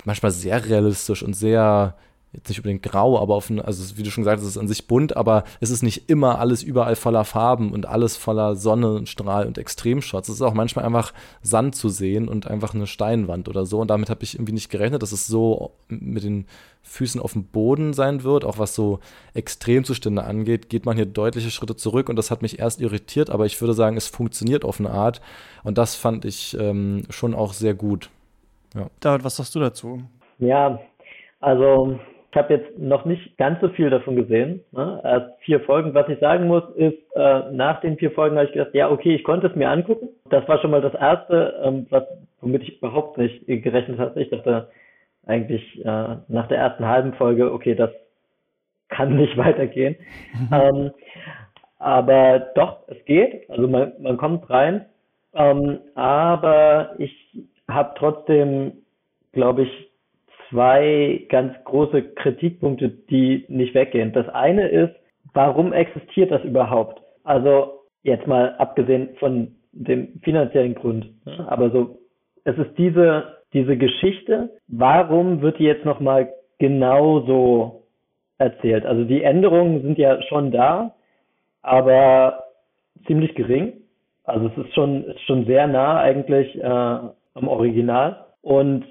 manchmal sehr realistisch und sehr jetzt nicht unbedingt grau, aber auf ein, also wie du schon gesagt hast, es ist an sich bunt, aber es ist nicht immer alles überall voller Farben und alles voller Sonnenstrahl und Extremshots. Es ist auch manchmal einfach Sand zu sehen und einfach eine Steinwand oder so. Und damit habe ich irgendwie nicht gerechnet, dass es so mit den Füßen auf dem Boden sein wird. Auch was so Extremzustände angeht, geht man hier deutliche Schritte zurück und das hat mich erst irritiert, aber ich würde sagen, es funktioniert auf eine Art und das fand ich ähm, schon auch sehr gut. Ja. David, was sagst du dazu? Ja, also ich habe jetzt noch nicht ganz so viel davon gesehen. Ne? Erst vier Folgen. Was ich sagen muss, ist, äh, nach den vier Folgen habe ich gedacht, ja, okay, ich konnte es mir angucken. Das war schon mal das Erste, ähm, was, womit ich überhaupt nicht gerechnet hatte. Ich dachte eigentlich äh, nach der ersten halben Folge, okay, das kann nicht weitergehen. ähm, aber doch, es geht. Also man, man kommt rein. Ähm, aber ich habe trotzdem, glaube ich, zwei ganz große Kritikpunkte, die nicht weggehen. Das eine ist, warum existiert das überhaupt? Also jetzt mal abgesehen von dem finanziellen Grund, aber so, es ist diese, diese Geschichte, warum wird die jetzt nochmal genauso erzählt? Also die Änderungen sind ja schon da, aber ziemlich gering. Also es ist schon, ist schon sehr nah eigentlich äh, am Original. Und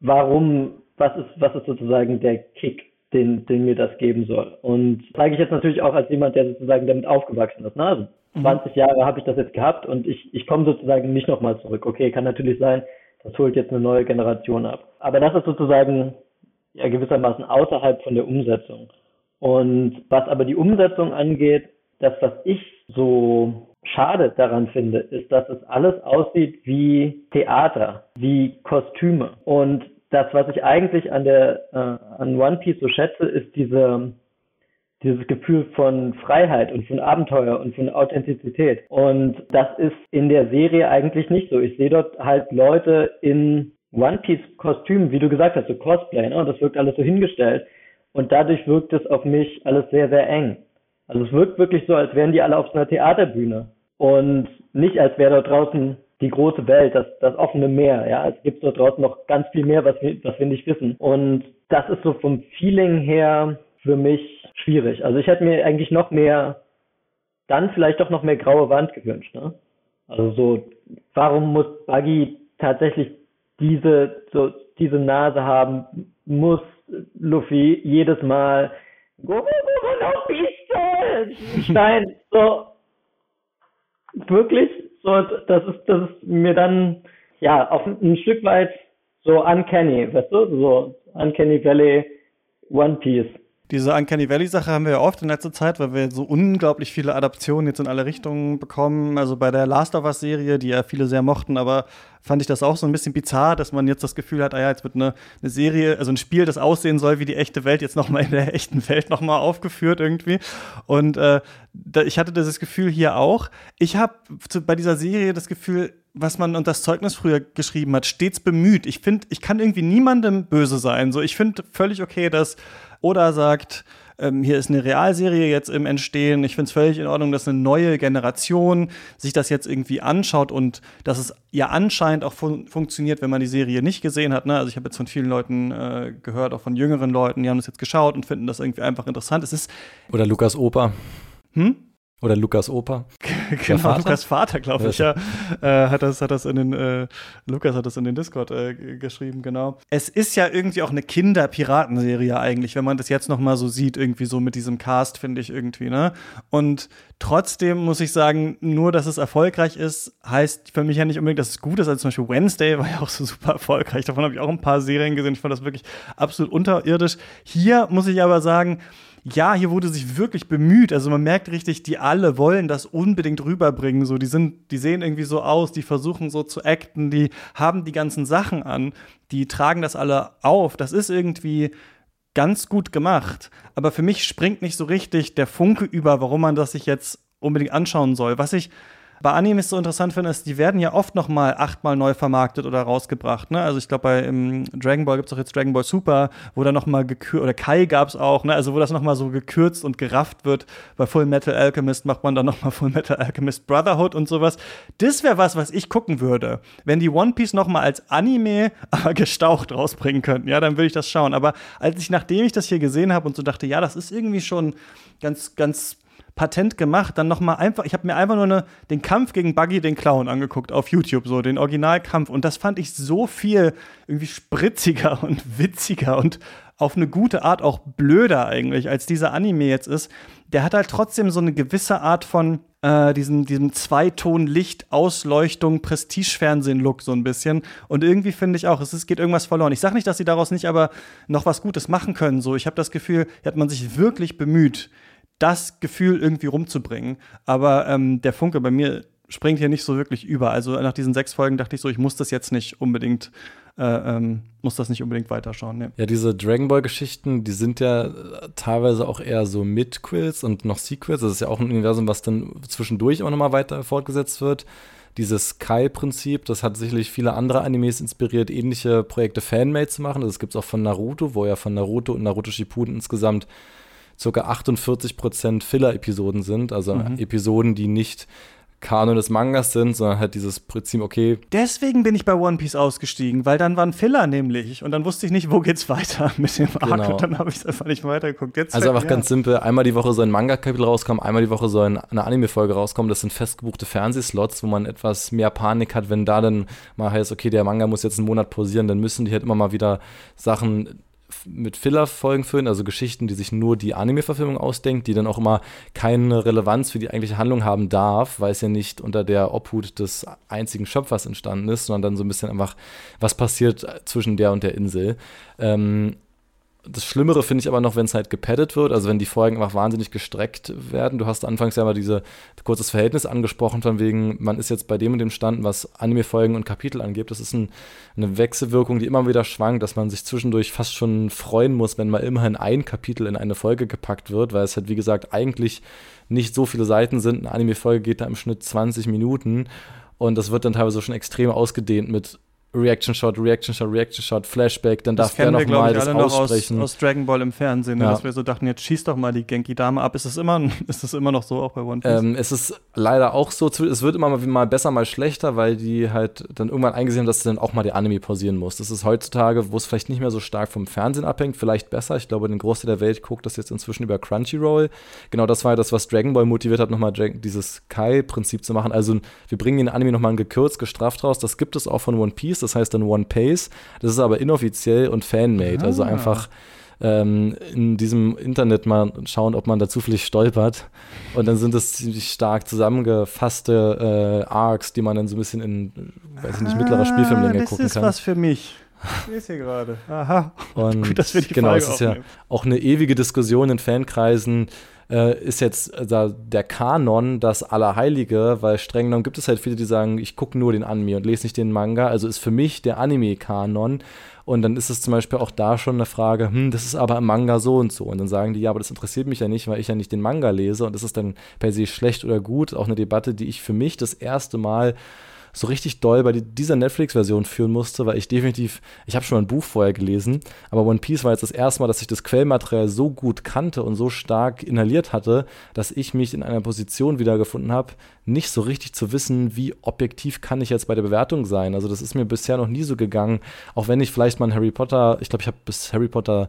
warum was ist, was ist sozusagen der Kick, den, den mir das geben soll. Und sage ich jetzt natürlich auch als jemand, der sozusagen damit aufgewachsen ist. Ne? Also 20 mhm. Jahre habe ich das jetzt gehabt und ich, ich komme sozusagen nicht nochmal zurück. Okay, kann natürlich sein, das holt jetzt eine neue Generation ab. Aber das ist sozusagen ja gewissermaßen außerhalb von der Umsetzung. Und was aber die Umsetzung angeht, das, was ich so schade daran finde, ist, dass es alles aussieht wie Theater, wie Kostüme. Und das, was ich eigentlich an der äh, an One Piece so schätze, ist diese dieses Gefühl von Freiheit und von Abenteuer und von Authentizität. Und das ist in der Serie eigentlich nicht so. Ich sehe dort halt Leute in One Piece Kostümen, wie du gesagt hast, so Cosplay, ne? Und das wirkt alles so hingestellt. Und dadurch wirkt es auf mich alles sehr, sehr eng. Also es wirkt wirklich so, als wären die alle auf so einer Theaterbühne. Und nicht, als wäre dort draußen die große Welt, das, das offene Meer. Ja, es gibt dort draußen noch ganz viel mehr, was wir, was wir nicht wissen. Und das ist so vom Feeling her für mich schwierig. Also ich hätte mir eigentlich noch mehr, dann vielleicht doch noch mehr graue Wand gewünscht. Ne? Also so, warum muss Buggy tatsächlich diese, so, diese Nase haben? Muss Luffy jedes Mal go, no, Stein, so, wirklich so, das ist, das ist mir dann, ja, auf ein Stück weit so uncanny, weißt du, so uncanny Valley One Piece. Diese Uncanny Valley-Sache haben wir ja oft in letzter Zeit, weil wir so unglaublich viele Adaptionen jetzt in alle Richtungen bekommen. Also bei der Last of Us-Serie, die ja viele sehr mochten, aber fand ich das auch so ein bisschen bizarr, dass man jetzt das Gefühl hat, ah ja, jetzt wird eine, eine Serie, also ein Spiel, das aussehen soll wie die echte Welt, jetzt nochmal in der echten Welt nochmal aufgeführt irgendwie. Und äh, da, ich hatte dieses Gefühl hier auch. Ich habe bei dieser Serie das Gefühl, was man und das Zeugnis früher geschrieben hat, stets bemüht. Ich finde, ich kann irgendwie niemandem böse sein. So, ich finde völlig okay, dass Oda sagt, ähm, hier ist eine Realserie jetzt im Entstehen. Ich finde es völlig in Ordnung, dass eine neue Generation sich das jetzt irgendwie anschaut und dass es ja anscheinend auch fun funktioniert, wenn man die Serie nicht gesehen hat. Ne? Also ich habe jetzt von vielen Leuten äh, gehört, auch von jüngeren Leuten, die haben das jetzt geschaut und finden das irgendwie einfach interessant. Es ist Oder Lukas Opa. Hm? Oder Lukas Opa. genau, Vater? Lukas Vater, glaube ich, ja. Äh, hat, das, hat das in den, äh, Lukas hat das in den Discord äh, geschrieben, genau. Es ist ja irgendwie auch eine Kinder-Piratenserie eigentlich, wenn man das jetzt noch mal so sieht, irgendwie so mit diesem Cast, finde ich irgendwie, ne? Und trotzdem muss ich sagen, nur, dass es erfolgreich ist, heißt für mich ja nicht unbedingt, dass es gut ist. Also zum Beispiel Wednesday war ja auch so super erfolgreich. Davon habe ich auch ein paar Serien gesehen. Ich fand das wirklich absolut unterirdisch. Hier muss ich aber sagen, ja, hier wurde sich wirklich bemüht. Also man merkt richtig, die alle wollen das unbedingt rüberbringen. So, die sind, die sehen irgendwie so aus, die versuchen so zu acten, die haben die ganzen Sachen an, die tragen das alle auf. Das ist irgendwie ganz gut gemacht. Aber für mich springt nicht so richtig der Funke über, warum man das sich jetzt unbedingt anschauen soll. Was ich bei Animes so interessant finde, ist, die werden ja oft noch mal achtmal neu vermarktet oder rausgebracht. Ne? Also ich glaube, bei im Dragon Ball gibt es auch jetzt Dragon Ball Super, wo dann noch mal gekürzt, oder Kai gab es auch, ne? also wo das noch mal so gekürzt und gerafft wird. Bei Full Metal Alchemist macht man dann noch mal Full Metal Alchemist Brotherhood und sowas. Das wäre was, was ich gucken würde. Wenn die One Piece noch mal als Anime, gestaucht rausbringen könnten, ja, dann würde ich das schauen. Aber als ich, nachdem ich das hier gesehen habe und so dachte, ja, das ist irgendwie schon ganz, ganz patent gemacht, dann noch mal einfach, ich habe mir einfach nur eine, den Kampf gegen Buggy den Clown angeguckt auf YouTube, so den Originalkampf und das fand ich so viel irgendwie spritziger und witziger und auf eine gute Art auch blöder eigentlich, als dieser Anime jetzt ist. Der hat halt trotzdem so eine gewisse Art von äh, diesem, diesem Zweiton-Licht-Ausleuchtung, Prestige-Fernsehen-Look so ein bisschen. Und irgendwie finde ich auch, es ist, geht irgendwas verloren. Ich sage nicht, dass sie daraus nicht aber noch was Gutes machen können. So, ich habe das Gefühl, hier hat man sich wirklich bemüht das Gefühl irgendwie rumzubringen. Aber ähm, der Funke bei mir springt hier nicht so wirklich über. Also nach diesen sechs Folgen dachte ich so, ich muss das jetzt nicht unbedingt, äh, ähm, muss das nicht unbedingt weiterschauen. Nee. Ja, diese Dragon Ball-Geschichten, die sind ja äh, teilweise auch eher so Midquels und noch Sequels. Das ist ja auch ein Universum, was dann zwischendurch immer noch mal weiter fortgesetzt wird. Dieses Kai-Prinzip, das hat sicherlich viele andere Animes inspiriert, ähnliche Projekte Fanmade zu machen. Das gibt es auch von Naruto, wo ja von Naruto und Naruto Shippuden insgesamt ca. 48% Filler-Episoden sind, also mhm. Episoden, die nicht Kanon des Mangas sind, sondern halt dieses Prinzip, okay. Deswegen bin ich bei One Piece ausgestiegen, weil dann waren Filler nämlich und dann wusste ich nicht, wo geht's weiter mit dem Arc genau. und dann habe ich es einfach nicht weitergeguckt. Jetzt also einfach ganz simpel, einmal die Woche soll ein Manga-Kapitel rauskommen, einmal die Woche soll eine Anime-Folge rauskommen. Das sind festgebuchte Fernsehslots, wo man etwas mehr Panik hat, wenn da dann mal heißt, okay, der Manga muss jetzt einen Monat pausieren, dann müssen die halt immer mal wieder Sachen mit Filler-Folgen füllen, also Geschichten, die sich nur die Anime-Verfilmung ausdenkt, die dann auch immer keine Relevanz für die eigentliche Handlung haben darf, weil es ja nicht unter der Obhut des einzigen Schöpfers entstanden ist, sondern dann so ein bisschen einfach, was passiert zwischen der und der Insel. Ähm, das Schlimmere finde ich aber noch, wenn es halt gepaddet wird, also wenn die Folgen einfach wahnsinnig gestreckt werden. Du hast anfangs ja mal dieses kurzes Verhältnis angesprochen, von wegen, man ist jetzt bei dem und dem Stand, was Anime-Folgen und Kapitel angeht. Das ist ein, eine Wechselwirkung, die immer wieder schwankt, dass man sich zwischendurch fast schon freuen muss, wenn mal immerhin ein Kapitel in eine Folge gepackt wird, weil es halt, wie gesagt, eigentlich nicht so viele Seiten sind. Eine Anime-Folge geht da im Schnitt 20 Minuten und das wird dann teilweise schon extrem ausgedehnt mit Reaction Shot, Reaction Shot, Reaction Shot, Flashback, dann darf der noch wir, mal das aussprechen. Noch aus, aus Dragon Ball im Fernsehen, ne? ja. dass wir so dachten, jetzt schieß doch mal die Genki Dame ab. Ist das immer, ist das immer noch so auch bei One Piece? Ähm, es ist leider auch so, es wird immer mal besser, mal schlechter, weil die halt dann irgendwann eingesehen haben, dass du dann auch mal die Anime pausieren musst. Das ist heutzutage, wo es vielleicht nicht mehr so stark vom Fernsehen abhängt, vielleicht besser. Ich glaube, den Großteil der Welt guckt das jetzt inzwischen über Crunchyroll. Genau das war das, was Dragon Ball motiviert hat, nochmal dieses Kai-Prinzip zu machen. Also wir bringen den Anime nochmal gekürzt, gestrafft raus. Das gibt es auch von One Piece, das heißt dann One Pace. Das ist aber inoffiziell und fanmade. Ah. Also einfach ähm, in diesem Internet mal schauen, ob man da zufällig stolpert. Und dann sind das ziemlich stark zusammengefasste äh, Arcs, die man dann so ein bisschen in, weiß ich nicht, mittlerer Spielfilmlänge ah, gucken kann. Das ist was für mich. Ich lese hier gerade. Aha. Und Gut, dass wir die genau, Frage es ist aufnehmen. ja auch eine ewige Diskussion in Fankreisen, äh, ist jetzt äh, der Kanon das Allerheilige, weil streng genommen gibt es halt viele, die sagen, ich gucke nur den Anime und lese nicht den Manga. Also ist für mich der Anime-Kanon. Und dann ist es zum Beispiel auch da schon eine Frage, hm, das ist aber im Manga so und so. Und dann sagen die, ja, aber das interessiert mich ja nicht, weil ich ja nicht den Manga lese. Und das ist dann per se schlecht oder gut. Auch eine Debatte, die ich für mich das erste Mal so richtig doll bei dieser Netflix-Version führen musste, weil ich definitiv, ich habe schon mal ein Buch vorher gelesen, aber One Piece war jetzt das erste Mal, dass ich das Quellmaterial so gut kannte und so stark inhaliert hatte, dass ich mich in einer Position wiedergefunden habe, nicht so richtig zu wissen, wie objektiv kann ich jetzt bei der Bewertung sein. Also das ist mir bisher noch nie so gegangen, auch wenn ich vielleicht mal Harry Potter, ich glaube, ich habe bis Harry Potter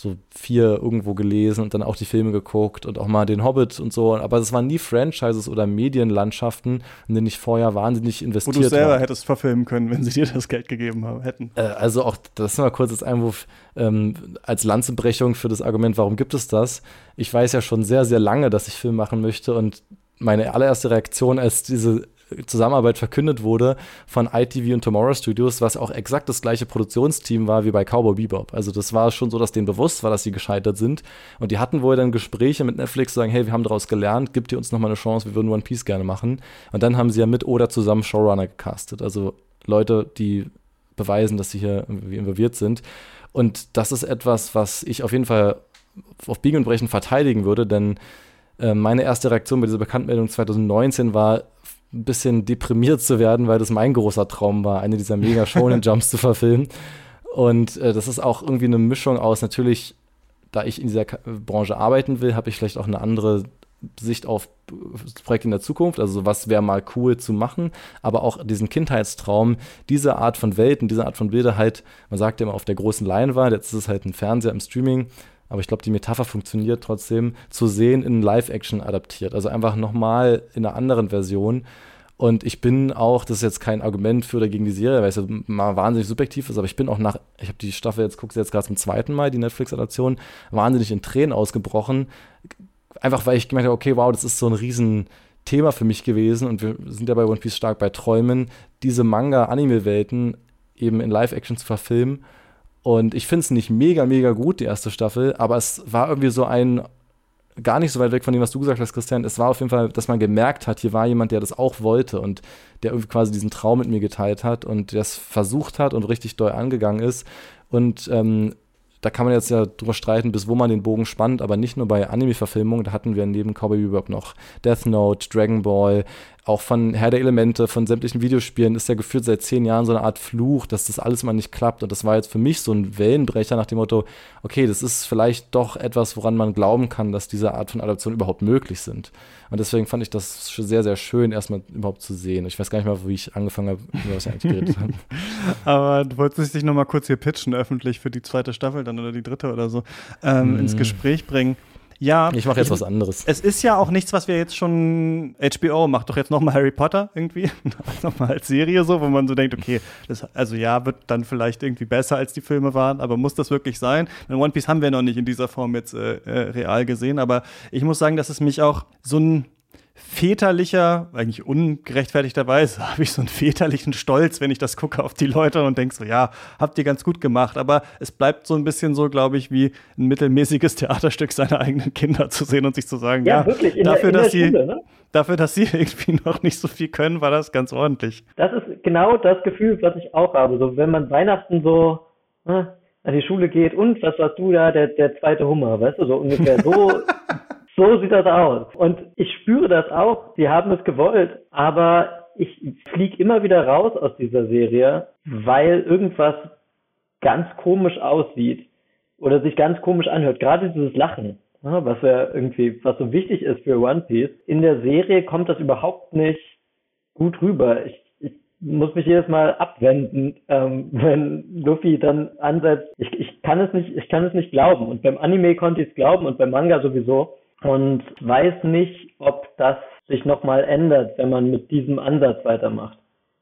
so vier irgendwo gelesen und dann auch die Filme geguckt und auch mal den Hobbit und so. Aber es waren nie Franchises oder Medienlandschaften, in denen ich vorher wahnsinnig investiert habe. Wo du selber war. hättest verfilmen können, wenn sie dir das Geld gegeben haben, hätten. Äh, also auch, das ist mal kurz als Einwurf, ähm, als Lanzebrechung für das Argument, warum gibt es das? Ich weiß ja schon sehr, sehr lange, dass ich Film machen möchte und meine allererste Reaktion, als diese Zusammenarbeit verkündet wurde von ITV und Tomorrow Studios, was auch exakt das gleiche Produktionsteam war wie bei Cowboy Bebop. Also das war schon so, dass denen bewusst war, dass sie gescheitert sind. Und die hatten wohl dann Gespräche mit Netflix, sagen, hey, wir haben daraus gelernt, gibt ihr uns nochmal eine Chance, wir würden One Piece gerne machen. Und dann haben sie ja mit oder zusammen Showrunner gecastet. Also Leute, die beweisen, dass sie hier involviert sind. Und das ist etwas, was ich auf jeden Fall auf Biegen und Brechen verteidigen würde, denn äh, meine erste Reaktion bei dieser Bekanntmeldung 2019 war, ein bisschen deprimiert zu werden, weil das mein großer Traum war, eine dieser mega Shonen Jumps zu verfilmen. Und äh, das ist auch irgendwie eine Mischung aus, natürlich, da ich in dieser Branche arbeiten will, habe ich vielleicht auch eine andere Sicht auf das Projekt in der Zukunft, also was wäre mal cool zu machen, aber auch diesen Kindheitstraum, diese Art von Welten, diese Art von Bilder halt, man sagt ja immer auf der großen Leinwand, jetzt ist es halt ein Fernseher im Streaming, aber ich glaube, die Metapher funktioniert trotzdem, zu sehen in Live-Action adaptiert. Also einfach nochmal in einer anderen Version. Und ich bin auch, das ist jetzt kein Argument für oder gegen die Serie, weil es ja mal wahnsinnig subjektiv ist, aber ich bin auch nach, ich habe die Staffel jetzt, gucke sie jetzt gerade zum zweiten Mal, die Netflix-Adaption, wahnsinnig in Tränen ausgebrochen. Einfach weil ich gemerkt habe, okay, wow, das ist so ein riesen Thema für mich gewesen und wir sind ja bei One Piece stark bei Träumen, diese Manga-Anime-Welten eben in Live-Action zu verfilmen und ich finde es nicht mega, mega gut, die erste Staffel, aber es war irgendwie so ein, gar nicht so weit weg von dem, was du gesagt hast, Christian. Es war auf jeden Fall, dass man gemerkt hat, hier war jemand, der das auch wollte und der irgendwie quasi diesen Traum mit mir geteilt hat und es versucht hat und richtig doll angegangen ist. Und ähm, da kann man jetzt ja drüber streiten, bis wo man den Bogen spannt, aber nicht nur bei Anime-Verfilmungen, da hatten wir neben Cowboy Bebop noch Death Note, Dragon Ball, auch von Herr der Elemente, von sämtlichen Videospielen ist ja gefühlt seit zehn Jahren so eine Art Fluch, dass das alles mal nicht klappt. Und das war jetzt für mich so ein Wellenbrecher nach dem Motto, okay, das ist vielleicht doch etwas, woran man glauben kann, dass diese Art von Adaption überhaupt möglich sind. Und deswegen fand ich das sehr, sehr schön, erstmal überhaupt zu sehen. Ich weiß gar nicht mal, wie ich angefangen habe, über was wir eigentlich geredet haben. Aber du wolltest dich noch mal kurz hier pitchen, öffentlich für die zweite Staffel dann oder die dritte oder so, ähm, mm. ins Gespräch bringen. Ja. Ich mache jetzt ich, was anderes. Es ist ja auch nichts, was wir jetzt schon. HBO macht doch jetzt nochmal Harry Potter irgendwie. nochmal als Serie so, wo man so denkt, okay, das, also ja, wird dann vielleicht irgendwie besser als die Filme waren, aber muss das wirklich sein? Denn One Piece haben wir noch nicht in dieser Form jetzt äh, äh, real gesehen, aber ich muss sagen, dass es mich auch so ein väterlicher, eigentlich ungerechtfertigterweise, habe ich so einen väterlichen Stolz, wenn ich das gucke auf die Leute und denke so, ja, habt ihr ganz gut gemacht. Aber es bleibt so ein bisschen so, glaube ich, wie ein mittelmäßiges Theaterstück seiner eigenen Kinder zu sehen und sich zu sagen, ja, ja wirklich, dafür, der, dass sie, Schule, ne? dafür, dass sie irgendwie noch nicht so viel können, war das ganz ordentlich. Das ist genau das Gefühl, was ich auch habe. So, wenn man Weihnachten so ne, an die Schule geht und was warst du da, der, der zweite Hummer, weißt du, so ungefähr so So sieht das aus. Und ich spüre das auch. Sie haben es gewollt, aber ich fliege immer wieder raus aus dieser Serie, weil irgendwas ganz komisch aussieht oder sich ganz komisch anhört. Gerade dieses Lachen, was ja irgendwie, was so wichtig ist für One Piece. In der Serie kommt das überhaupt nicht gut rüber. Ich, ich muss mich jedes Mal abwenden, ähm, wenn Luffy dann ansetzt. Ich, ich kann es nicht, ich kann es nicht glauben. Und beim Anime konnte ich es glauben und beim Manga sowieso und weiß nicht, ob das sich nochmal ändert, wenn man mit diesem Ansatz weitermacht.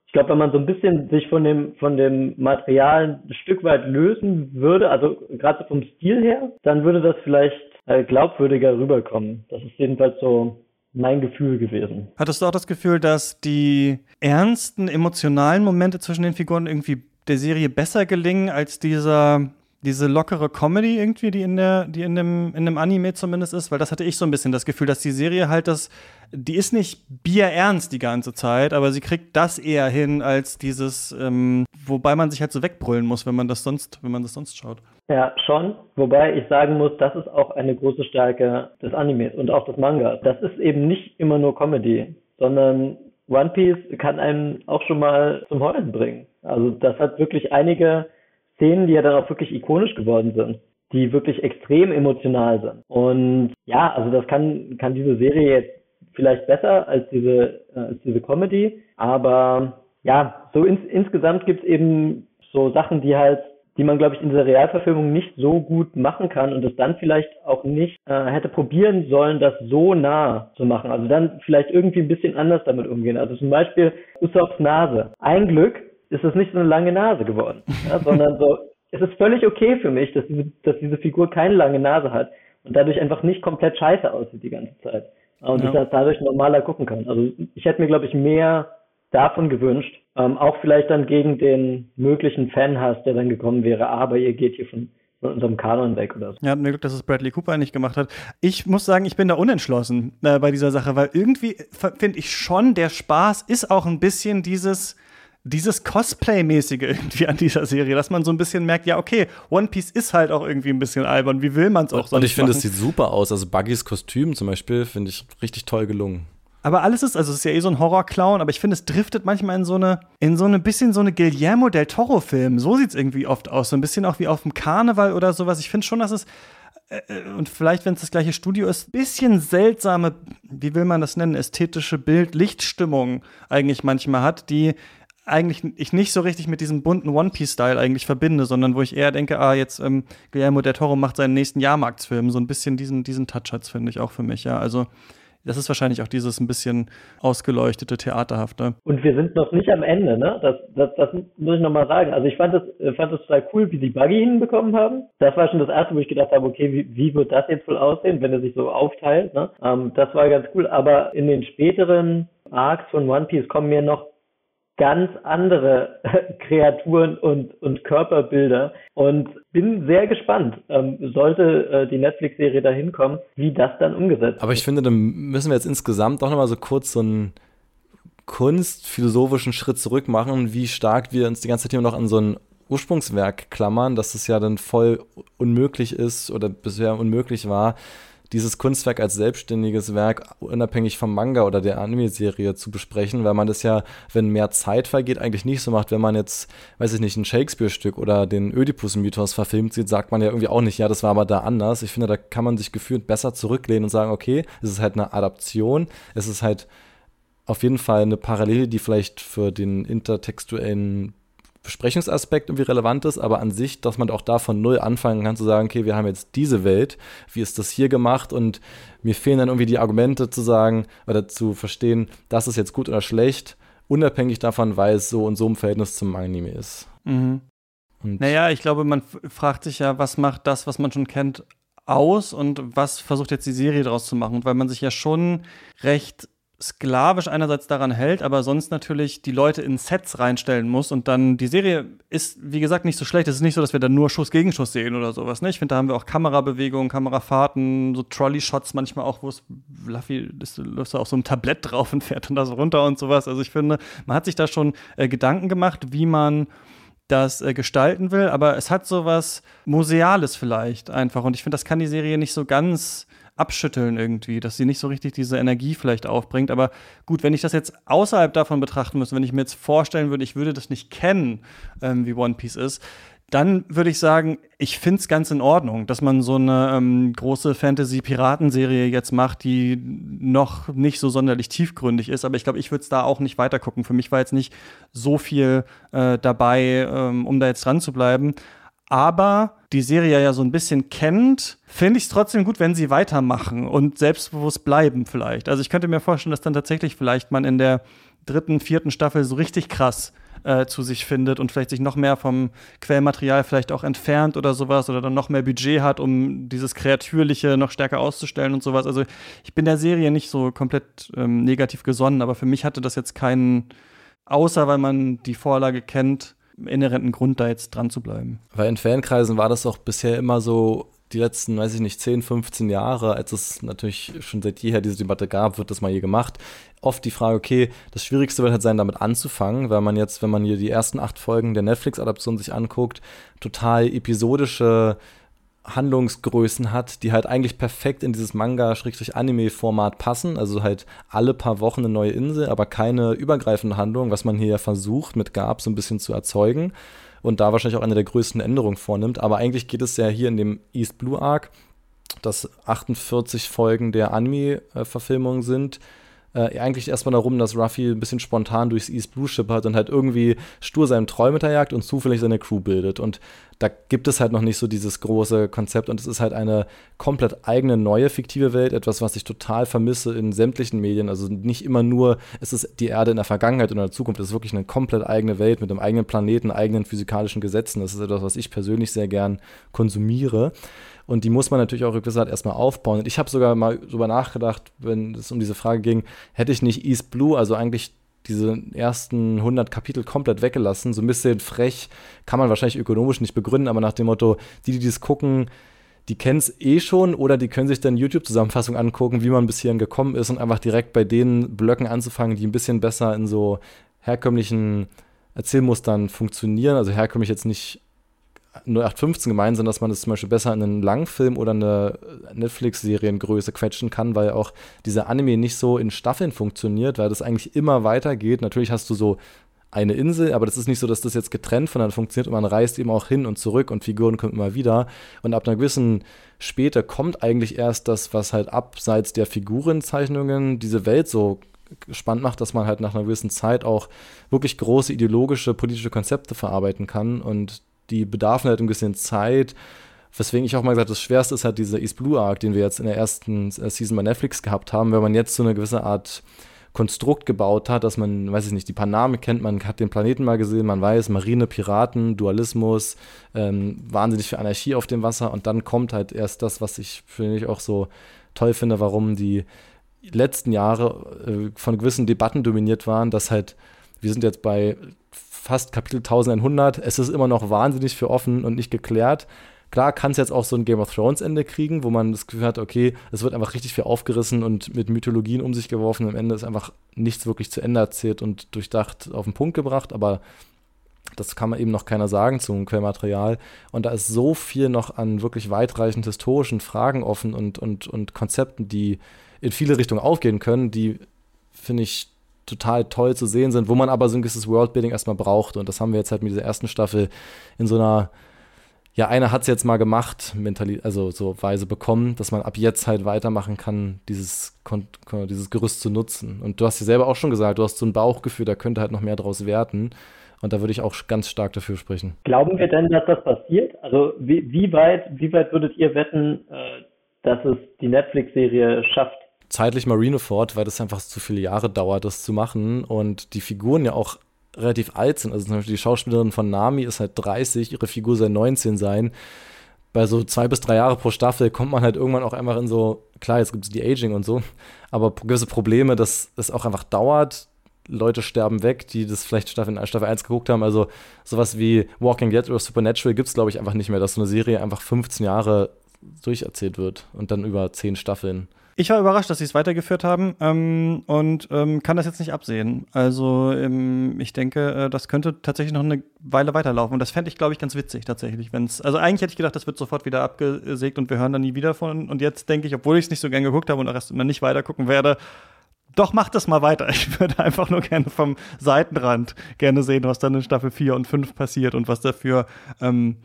Ich glaube, wenn man so ein bisschen sich von dem, von dem Material ein Stück weit lösen würde, also gerade vom Stil her, dann würde das vielleicht äh, glaubwürdiger rüberkommen. Das ist jedenfalls so mein Gefühl gewesen. Hattest du auch das Gefühl, dass die ernsten emotionalen Momente zwischen den Figuren irgendwie der Serie besser gelingen als dieser diese lockere Comedy irgendwie, die in der, die in dem, in dem Anime zumindest ist, weil das hatte ich so ein bisschen das Gefühl, dass die Serie halt das, die ist nicht bierernst die ganze Zeit, aber sie kriegt das eher hin als dieses, ähm, wobei man sich halt so wegbrüllen muss, wenn man das sonst, wenn man das sonst schaut. Ja, schon. Wobei ich sagen muss, das ist auch eine große Stärke des Animes und auch des Mangas. Das ist eben nicht immer nur Comedy, sondern One Piece kann einen auch schon mal zum Heulen bringen. Also das hat wirklich einige Szenen, die ja dann auch wirklich ikonisch geworden sind, die wirklich extrem emotional sind. Und ja, also das kann, kann diese Serie jetzt vielleicht besser als diese, äh, als diese Comedy, aber ja, so ins, insgesamt gibt es eben so Sachen, die halt die man, glaube ich, in dieser Realverfilmung nicht so gut machen kann und es dann vielleicht auch nicht äh, hätte probieren sollen, das so nah zu machen. Also dann vielleicht irgendwie ein bisschen anders damit umgehen. Also zum Beispiel Usops Nase. Ein Glück, ist es nicht so eine lange Nase geworden, ja, sondern so, es ist völlig okay für mich, dass diese, dass diese Figur keine lange Nase hat und dadurch einfach nicht komplett scheiße aussieht die ganze Zeit. Und ja. ich das dadurch normaler gucken kann. Also ich hätte mir, glaube ich, mehr davon gewünscht. Ähm, auch vielleicht dann gegen den möglichen Fanhass, der dann gekommen wäre, aber ihr geht hier von, von unserem Kanon weg oder so. Ja, mir Glück, dass es Bradley Cooper nicht gemacht hat. Ich muss sagen, ich bin da unentschlossen äh, bei dieser Sache, weil irgendwie finde ich schon, der Spaß ist auch ein bisschen dieses dieses Cosplay-mäßige irgendwie an dieser Serie, dass man so ein bisschen merkt, ja, okay, One Piece ist halt auch irgendwie ein bisschen albern. Wie will man es auch so? Und ich finde, es sieht super aus. Also Buggys Kostüm zum Beispiel finde ich richtig toll gelungen. Aber alles ist, also es ist ja eh so ein Horror-Clown, aber ich finde, es driftet manchmal in so eine, in so eine bisschen so eine Guillermo del Toro-Film. So sieht es irgendwie oft aus. So ein bisschen auch wie auf dem Karneval oder sowas. Ich finde schon, dass es, äh, äh und vielleicht, wenn es das gleiche Studio ist, bisschen seltsame, wie will man das nennen, ästhetische Bild-Lichtstimmung eigentlich manchmal hat, die eigentlich ich nicht so richtig mit diesem bunten One Piece-Style eigentlich verbinde, sondern wo ich eher denke, ah, jetzt ähm, Guillermo del Toro macht seinen nächsten Jahrmarktsfilm. So ein bisschen diesen, diesen Touch hat finde ich auch für mich, ja. Also das ist wahrscheinlich auch dieses ein bisschen ausgeleuchtete, theaterhafte. Und wir sind noch nicht am Ende, ne? Das, das, das muss ich nochmal sagen. Also ich fand das, äh, fand das total cool, wie die Buggy hinbekommen haben. Das war schon das erste, wo ich gedacht habe, okay, wie, wie wird das jetzt wohl aussehen, wenn er sich so aufteilt, ne? Ähm, das war ganz cool. Aber in den späteren Arcs von One Piece kommen mir noch ganz andere Kreaturen und, und Körperbilder und bin sehr gespannt, ähm, sollte äh, die Netflix-Serie da hinkommen, wie das dann umgesetzt wird. Aber ich finde, dann müssen wir jetzt insgesamt doch nochmal so kurz so einen kunstphilosophischen Schritt zurück machen, wie stark wir uns die ganze Zeit immer noch an so ein Ursprungswerk klammern, dass es ja dann voll unmöglich ist oder bisher unmöglich war, dieses Kunstwerk als selbstständiges Werk unabhängig vom Manga oder der Anime-Serie zu besprechen, weil man das ja, wenn mehr Zeit vergeht, eigentlich nicht so macht. Wenn man jetzt, weiß ich nicht, ein Shakespeare-Stück oder den Oedipus-Mythos verfilmt sieht, sagt man ja irgendwie auch nicht, ja, das war aber da anders. Ich finde, da kann man sich gefühlt besser zurücklehnen und sagen, okay, es ist halt eine Adaption, es ist halt auf jeden Fall eine Parallele, die vielleicht für den intertextuellen Besprechungsaspekt irgendwie relevant ist, aber an sich, dass man auch da von null anfangen kann zu sagen, okay, wir haben jetzt diese Welt, wie ist das hier gemacht und mir fehlen dann irgendwie die Argumente zu sagen oder zu verstehen, das ist jetzt gut oder schlecht, unabhängig davon, weil es so und so im Verhältnis zum Anime ist. Mhm. Naja, ich glaube, man fragt sich ja, was macht das, was man schon kennt, aus und was versucht jetzt die Serie daraus zu machen, weil man sich ja schon recht sklavisch einerseits daran hält, aber sonst natürlich die Leute in Sets reinstellen muss und dann die Serie ist, wie gesagt, nicht so schlecht. Es ist nicht so, dass wir da nur Schuss gegen Schuss sehen oder sowas. Ne? Ich finde, da haben wir auch Kamerabewegungen, Kamerafahrten, so Trolley-Shots manchmal auch, wo es Luffy läuft auf so einem Tablett drauf und fährt dann das runter und sowas. Also ich finde, man hat sich da schon äh, Gedanken gemacht, wie man das äh, gestalten will, aber es hat sowas Museales vielleicht einfach und ich finde, das kann die Serie nicht so ganz abschütteln irgendwie, dass sie nicht so richtig diese Energie vielleicht aufbringt. Aber gut, wenn ich das jetzt außerhalb davon betrachten müsste, wenn ich mir jetzt vorstellen würde, ich würde das nicht kennen, ähm, wie One Piece ist, dann würde ich sagen, ich finde es ganz in Ordnung, dass man so eine ähm, große Fantasy-Piratenserie jetzt macht, die noch nicht so sonderlich tiefgründig ist. Aber ich glaube, ich würde es da auch nicht weitergucken. Für mich war jetzt nicht so viel äh, dabei, ähm, um da jetzt dran zu bleiben aber die Serie ja so ein bisschen kennt, finde ich es trotzdem gut, wenn sie weitermachen und selbstbewusst bleiben vielleicht. Also ich könnte mir vorstellen, dass dann tatsächlich vielleicht man in der dritten, vierten Staffel so richtig krass äh, zu sich findet und vielleicht sich noch mehr vom Quellmaterial vielleicht auch entfernt oder sowas oder dann noch mehr Budget hat, um dieses Kreatürliche noch stärker auszustellen und sowas. Also ich bin der Serie nicht so komplett ähm, negativ gesonnen, aber für mich hatte das jetzt keinen, außer weil man die Vorlage kennt, inhärenten Grund, da jetzt dran zu bleiben. Weil in Fankreisen war das auch bisher immer so, die letzten, weiß ich nicht, 10, 15 Jahre, als es natürlich schon seit jeher diese Debatte gab, wird das mal je gemacht. Oft die Frage, okay, das Schwierigste wird halt sein, damit anzufangen, weil man jetzt, wenn man hier die ersten acht Folgen der Netflix-Adaption sich anguckt, total episodische Handlungsgrößen hat, die halt eigentlich perfekt in dieses Manga-Anime-Format passen. Also halt alle paar Wochen eine neue Insel, aber keine übergreifende Handlung, was man hier ja versucht, mit Gab so ein bisschen zu erzeugen. Und da wahrscheinlich auch eine der größten Änderungen vornimmt. Aber eigentlich geht es ja hier in dem East Blue Arc, dass 48 Folgen der Anime-Verfilmung sind, äh, eigentlich erstmal darum, dass Ruffy ein bisschen spontan durchs East Blue schippert und halt irgendwie stur seinem Träume hinterjagt und zufällig seine Crew bildet. Und da gibt es halt noch nicht so dieses große Konzept und es ist halt eine komplett eigene neue fiktive Welt, etwas, was ich total vermisse in sämtlichen Medien. Also nicht immer nur, es ist die Erde in der Vergangenheit oder in der Zukunft, es ist wirklich eine komplett eigene Welt mit einem eigenen Planeten, eigenen physikalischen Gesetzen. Das ist etwas, was ich persönlich sehr gern konsumiere. Und die muss man natürlich auch rückwärts erstmal aufbauen. Und ich habe sogar mal darüber nachgedacht, wenn es um diese Frage ging, hätte ich nicht East Blue, also eigentlich diese ersten 100 Kapitel komplett weggelassen. So ein bisschen frech, kann man wahrscheinlich ökonomisch nicht begründen, aber nach dem Motto, die, die das gucken, die kennen es eh schon oder die können sich dann YouTube-Zusammenfassung angucken, wie man bis hierhin gekommen ist und einfach direkt bei den Blöcken anzufangen, die ein bisschen besser in so herkömmlichen Erzählmustern funktionieren. Also herkömmlich jetzt nicht 0815 gemeint, sondern dass man das zum Beispiel besser in einen Langfilm oder eine Netflix-Seriengröße quetschen kann, weil auch dieser Anime nicht so in Staffeln funktioniert, weil das eigentlich immer weitergeht. Natürlich hast du so eine Insel, aber das ist nicht so, dass das jetzt getrennt voneinander funktioniert und man reist eben auch hin und zurück und Figuren kommen immer wieder. Und ab einer gewissen Späte kommt eigentlich erst das, was halt abseits der Figurenzeichnungen diese Welt so spannend macht, dass man halt nach einer gewissen Zeit auch wirklich große ideologische, politische Konzepte verarbeiten kann und die bedarfen halt ein bisschen Zeit. Weswegen ich auch mal gesagt das Schwerste ist halt dieser East Blue Arc, den wir jetzt in der ersten Season bei Netflix gehabt haben, wenn man jetzt so eine gewisse Art Konstrukt gebaut hat, dass man, weiß ich nicht, die paar Namen kennt, man hat den Planeten mal gesehen, man weiß, Marine, Piraten, Dualismus, ähm, wahnsinnig viel Anarchie auf dem Wasser und dann kommt halt erst das, was ich finde ich auch so toll finde, warum die letzten Jahre äh, von gewissen Debatten dominiert waren, dass halt, wir sind jetzt bei fast Kapitel 1100, es ist immer noch wahnsinnig für offen und nicht geklärt, Klar kann es jetzt auch so ein Game of Thrones Ende kriegen, wo man das Gefühl hat, okay, es wird einfach richtig viel aufgerissen und mit Mythologien um sich geworfen. Am Ende ist einfach nichts wirklich zu Ende erzählt und durchdacht auf den Punkt gebracht, aber das kann man eben noch keiner sagen zum Quellmaterial. Und da ist so viel noch an wirklich weitreichend historischen Fragen offen und, und, und Konzepten, die in viele Richtungen aufgehen können, die, finde ich, total toll zu sehen sind, wo man aber so ein gewisses Worldbuilding erstmal braucht. Und das haben wir jetzt halt mit dieser ersten Staffel in so einer ja, einer hat es jetzt mal gemacht, mentali also so Weise bekommen, dass man ab jetzt halt weitermachen kann, dieses, dieses Gerüst zu nutzen. Und du hast ja selber auch schon gesagt, du hast so ein Bauchgefühl, da könnte halt noch mehr draus werden. Und da würde ich auch ganz stark dafür sprechen. Glauben wir denn, dass das passiert? Also wie, wie weit, wie weit würdet ihr wetten, äh, dass es die Netflix-Serie schafft? Zeitlich Marineford, weil das einfach zu viele Jahre dauert, das zu machen und die Figuren ja auch relativ alt sind. Also zum Beispiel die Schauspielerin von Nami ist halt 30, ihre Figur soll 19 sein. Bei so zwei bis drei Jahre pro Staffel kommt man halt irgendwann auch einfach in so, klar, jetzt gibt es die Aging und so, aber gewisse Probleme, dass es auch einfach dauert. Leute sterben weg, die das vielleicht Staffel, Staffel 1 geguckt haben. Also sowas wie Walking Dead oder Supernatural gibt es, glaube ich, einfach nicht mehr, dass so eine Serie einfach 15 Jahre durcherzählt wird und dann über 10 Staffeln. Ich war überrascht, dass sie es weitergeführt haben ähm, und ähm, kann das jetzt nicht absehen. Also ähm, ich denke, äh, das könnte tatsächlich noch eine Weile weiterlaufen. Und das fände ich, glaube ich, ganz witzig tatsächlich. Wenn's, also eigentlich hätte ich gedacht, das wird sofort wieder abgesägt und wir hören dann nie wieder von. Und jetzt denke ich, obwohl ich es nicht so gern geguckt habe und auch erst immer nicht weiter gucken werde, doch, mach das mal weiter. Ich würde einfach nur gerne vom Seitenrand gerne sehen, was dann in Staffel 4 und 5 passiert und was dafür ähm,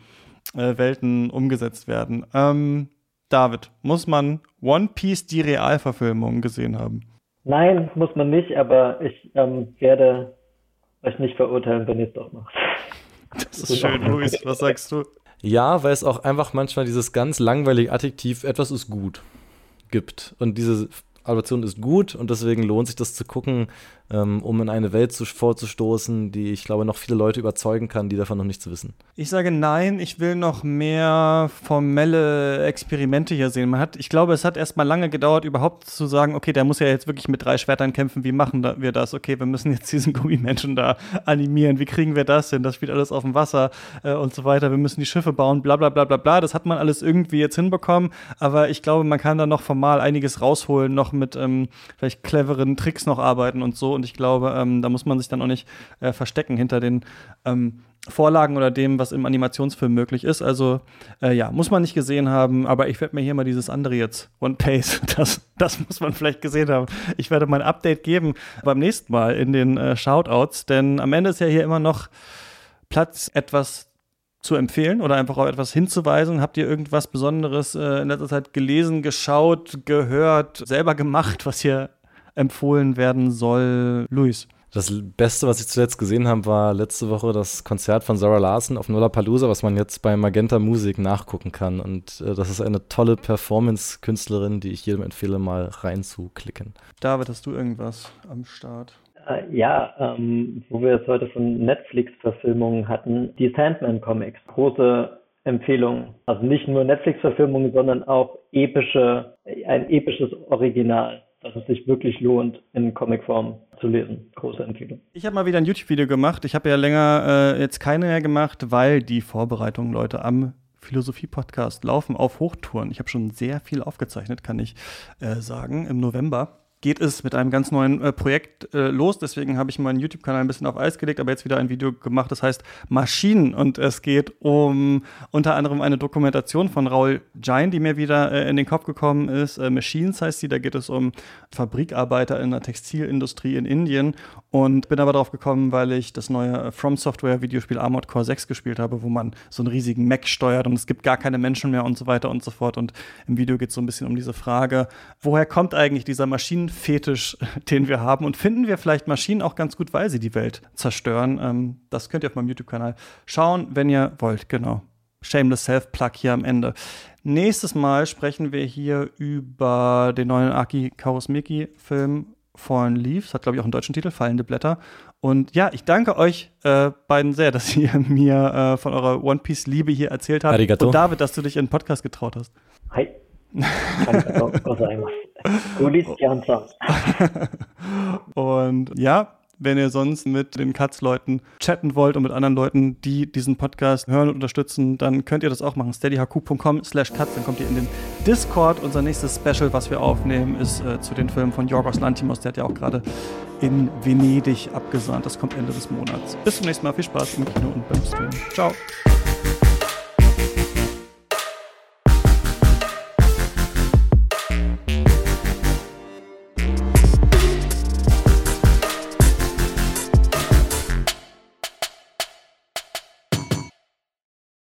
äh, Welten umgesetzt werden. Ähm, David, muss man One Piece die Realverfilmung gesehen haben? Nein, muss man nicht, aber ich ähm, werde euch nicht verurteilen, wenn ihr es doch macht. Das ist schön, Luis. Was sagst du? Ja, weil es auch einfach manchmal dieses ganz langweilige Adjektiv, etwas ist gut, gibt. Und diese Adaption ist gut und deswegen lohnt sich das zu gucken, um in eine Welt zu, vorzustoßen, die ich glaube noch viele Leute überzeugen kann, die davon noch nichts wissen. Ich sage nein, ich will noch mehr formelle Experimente hier sehen. Man hat, ich glaube, es hat erstmal lange gedauert, überhaupt zu sagen, okay, der muss ja jetzt wirklich mit drei Schwertern kämpfen, wie machen wir das? Okay, wir müssen jetzt diesen Gummimenschen da animieren, wie kriegen wir das hin? Das spielt alles auf dem Wasser äh, und so weiter. Wir müssen die Schiffe bauen, bla bla bla bla bla. Das hat man alles irgendwie jetzt hinbekommen, aber ich glaube, man kann da noch formal einiges rausholen, noch mit ähm, vielleicht cleveren Tricks noch arbeiten und so. Und ich glaube, ähm, da muss man sich dann auch nicht äh, verstecken hinter den ähm, Vorlagen oder dem, was im Animationsfilm möglich ist. Also äh, ja, muss man nicht gesehen haben, aber ich werde mir hier mal dieses andere jetzt, One Pace, das, das muss man vielleicht gesehen haben. Ich werde mal ein Update geben beim nächsten Mal in den äh, Shoutouts, denn am Ende ist ja hier immer noch Platz, etwas zu empfehlen oder einfach auf etwas hinzuweisen? Habt ihr irgendwas Besonderes äh, in letzter Zeit gelesen, geschaut, gehört, selber gemacht, was hier empfohlen werden soll? Luis. Das Beste, was ich zuletzt gesehen habe, war letzte Woche das Konzert von Sarah Larson auf Lollapalooza, was man jetzt bei Magenta Music nachgucken kann. Und äh, das ist eine tolle Performance-Künstlerin, die ich jedem empfehle, mal reinzuklicken. David, hast du irgendwas am Start? Äh, ja, ähm, wo wir es heute von Netflix-Verfilmungen hatten, die Sandman-Comics. Große Empfehlung. Also nicht nur Netflix-Verfilmungen, sondern auch epische, ein episches Original dass es sich wirklich lohnt, in Comicform zu lesen. Große Empfehlung. Ich habe mal wieder ein YouTube-Video gemacht. Ich habe ja länger äh, jetzt keine mehr gemacht, weil die Vorbereitungen, Leute, am Philosophie-Podcast laufen auf Hochtouren. Ich habe schon sehr viel aufgezeichnet, kann ich äh, sagen, im November geht es mit einem ganz neuen äh, Projekt äh, los. Deswegen habe ich meinen YouTube-Kanal ein bisschen auf Eis gelegt, aber jetzt wieder ein Video gemacht, das heißt Maschinen. Und es geht um unter anderem eine Dokumentation von Raul Jain, die mir wieder äh, in den Kopf gekommen ist. Äh, Machines heißt sie, da geht es um Fabrikarbeiter in der Textilindustrie in Indien. Und bin aber darauf gekommen, weil ich das neue From Software Videospiel Armored Core 6 gespielt habe, wo man so einen riesigen Mac steuert und es gibt gar keine Menschen mehr und so weiter und so fort. Und im Video geht es so ein bisschen um diese Frage, woher kommt eigentlich dieser Maschinen Fetisch, den wir haben und finden wir vielleicht Maschinen auch ganz gut, weil sie die Welt zerstören. Ähm, das könnt ihr auf meinem YouTube-Kanal schauen, wenn ihr wollt. Genau. Shameless Self-Plug hier am Ende. Nächstes Mal sprechen wir hier über den neuen Aki Kaurismäki-Film Fallen Leaves, hat glaube ich auch einen deutschen Titel, Fallende Blätter. Und ja, ich danke euch äh, beiden sehr, dass ihr mir äh, von eurer One Piece Liebe hier erzählt habt. Arigato. Und David, dass du dich in den Podcast getraut hast. Hi. und ja, wenn ihr sonst mit den Katz-Leuten chatten wollt und mit anderen Leuten, die diesen Podcast hören und unterstützen, dann könnt ihr das auch machen. steadyhq.com slash katz, dann kommt ihr in den Discord. Unser nächstes Special, was wir aufnehmen, ist äh, zu den Filmen von Jorgos Lantimos. Der hat ja auch gerade in Venedig abgesandt. Das kommt Ende des Monats. Bis zum nächsten Mal. Viel Spaß im Kino und beim Stream. Ciao.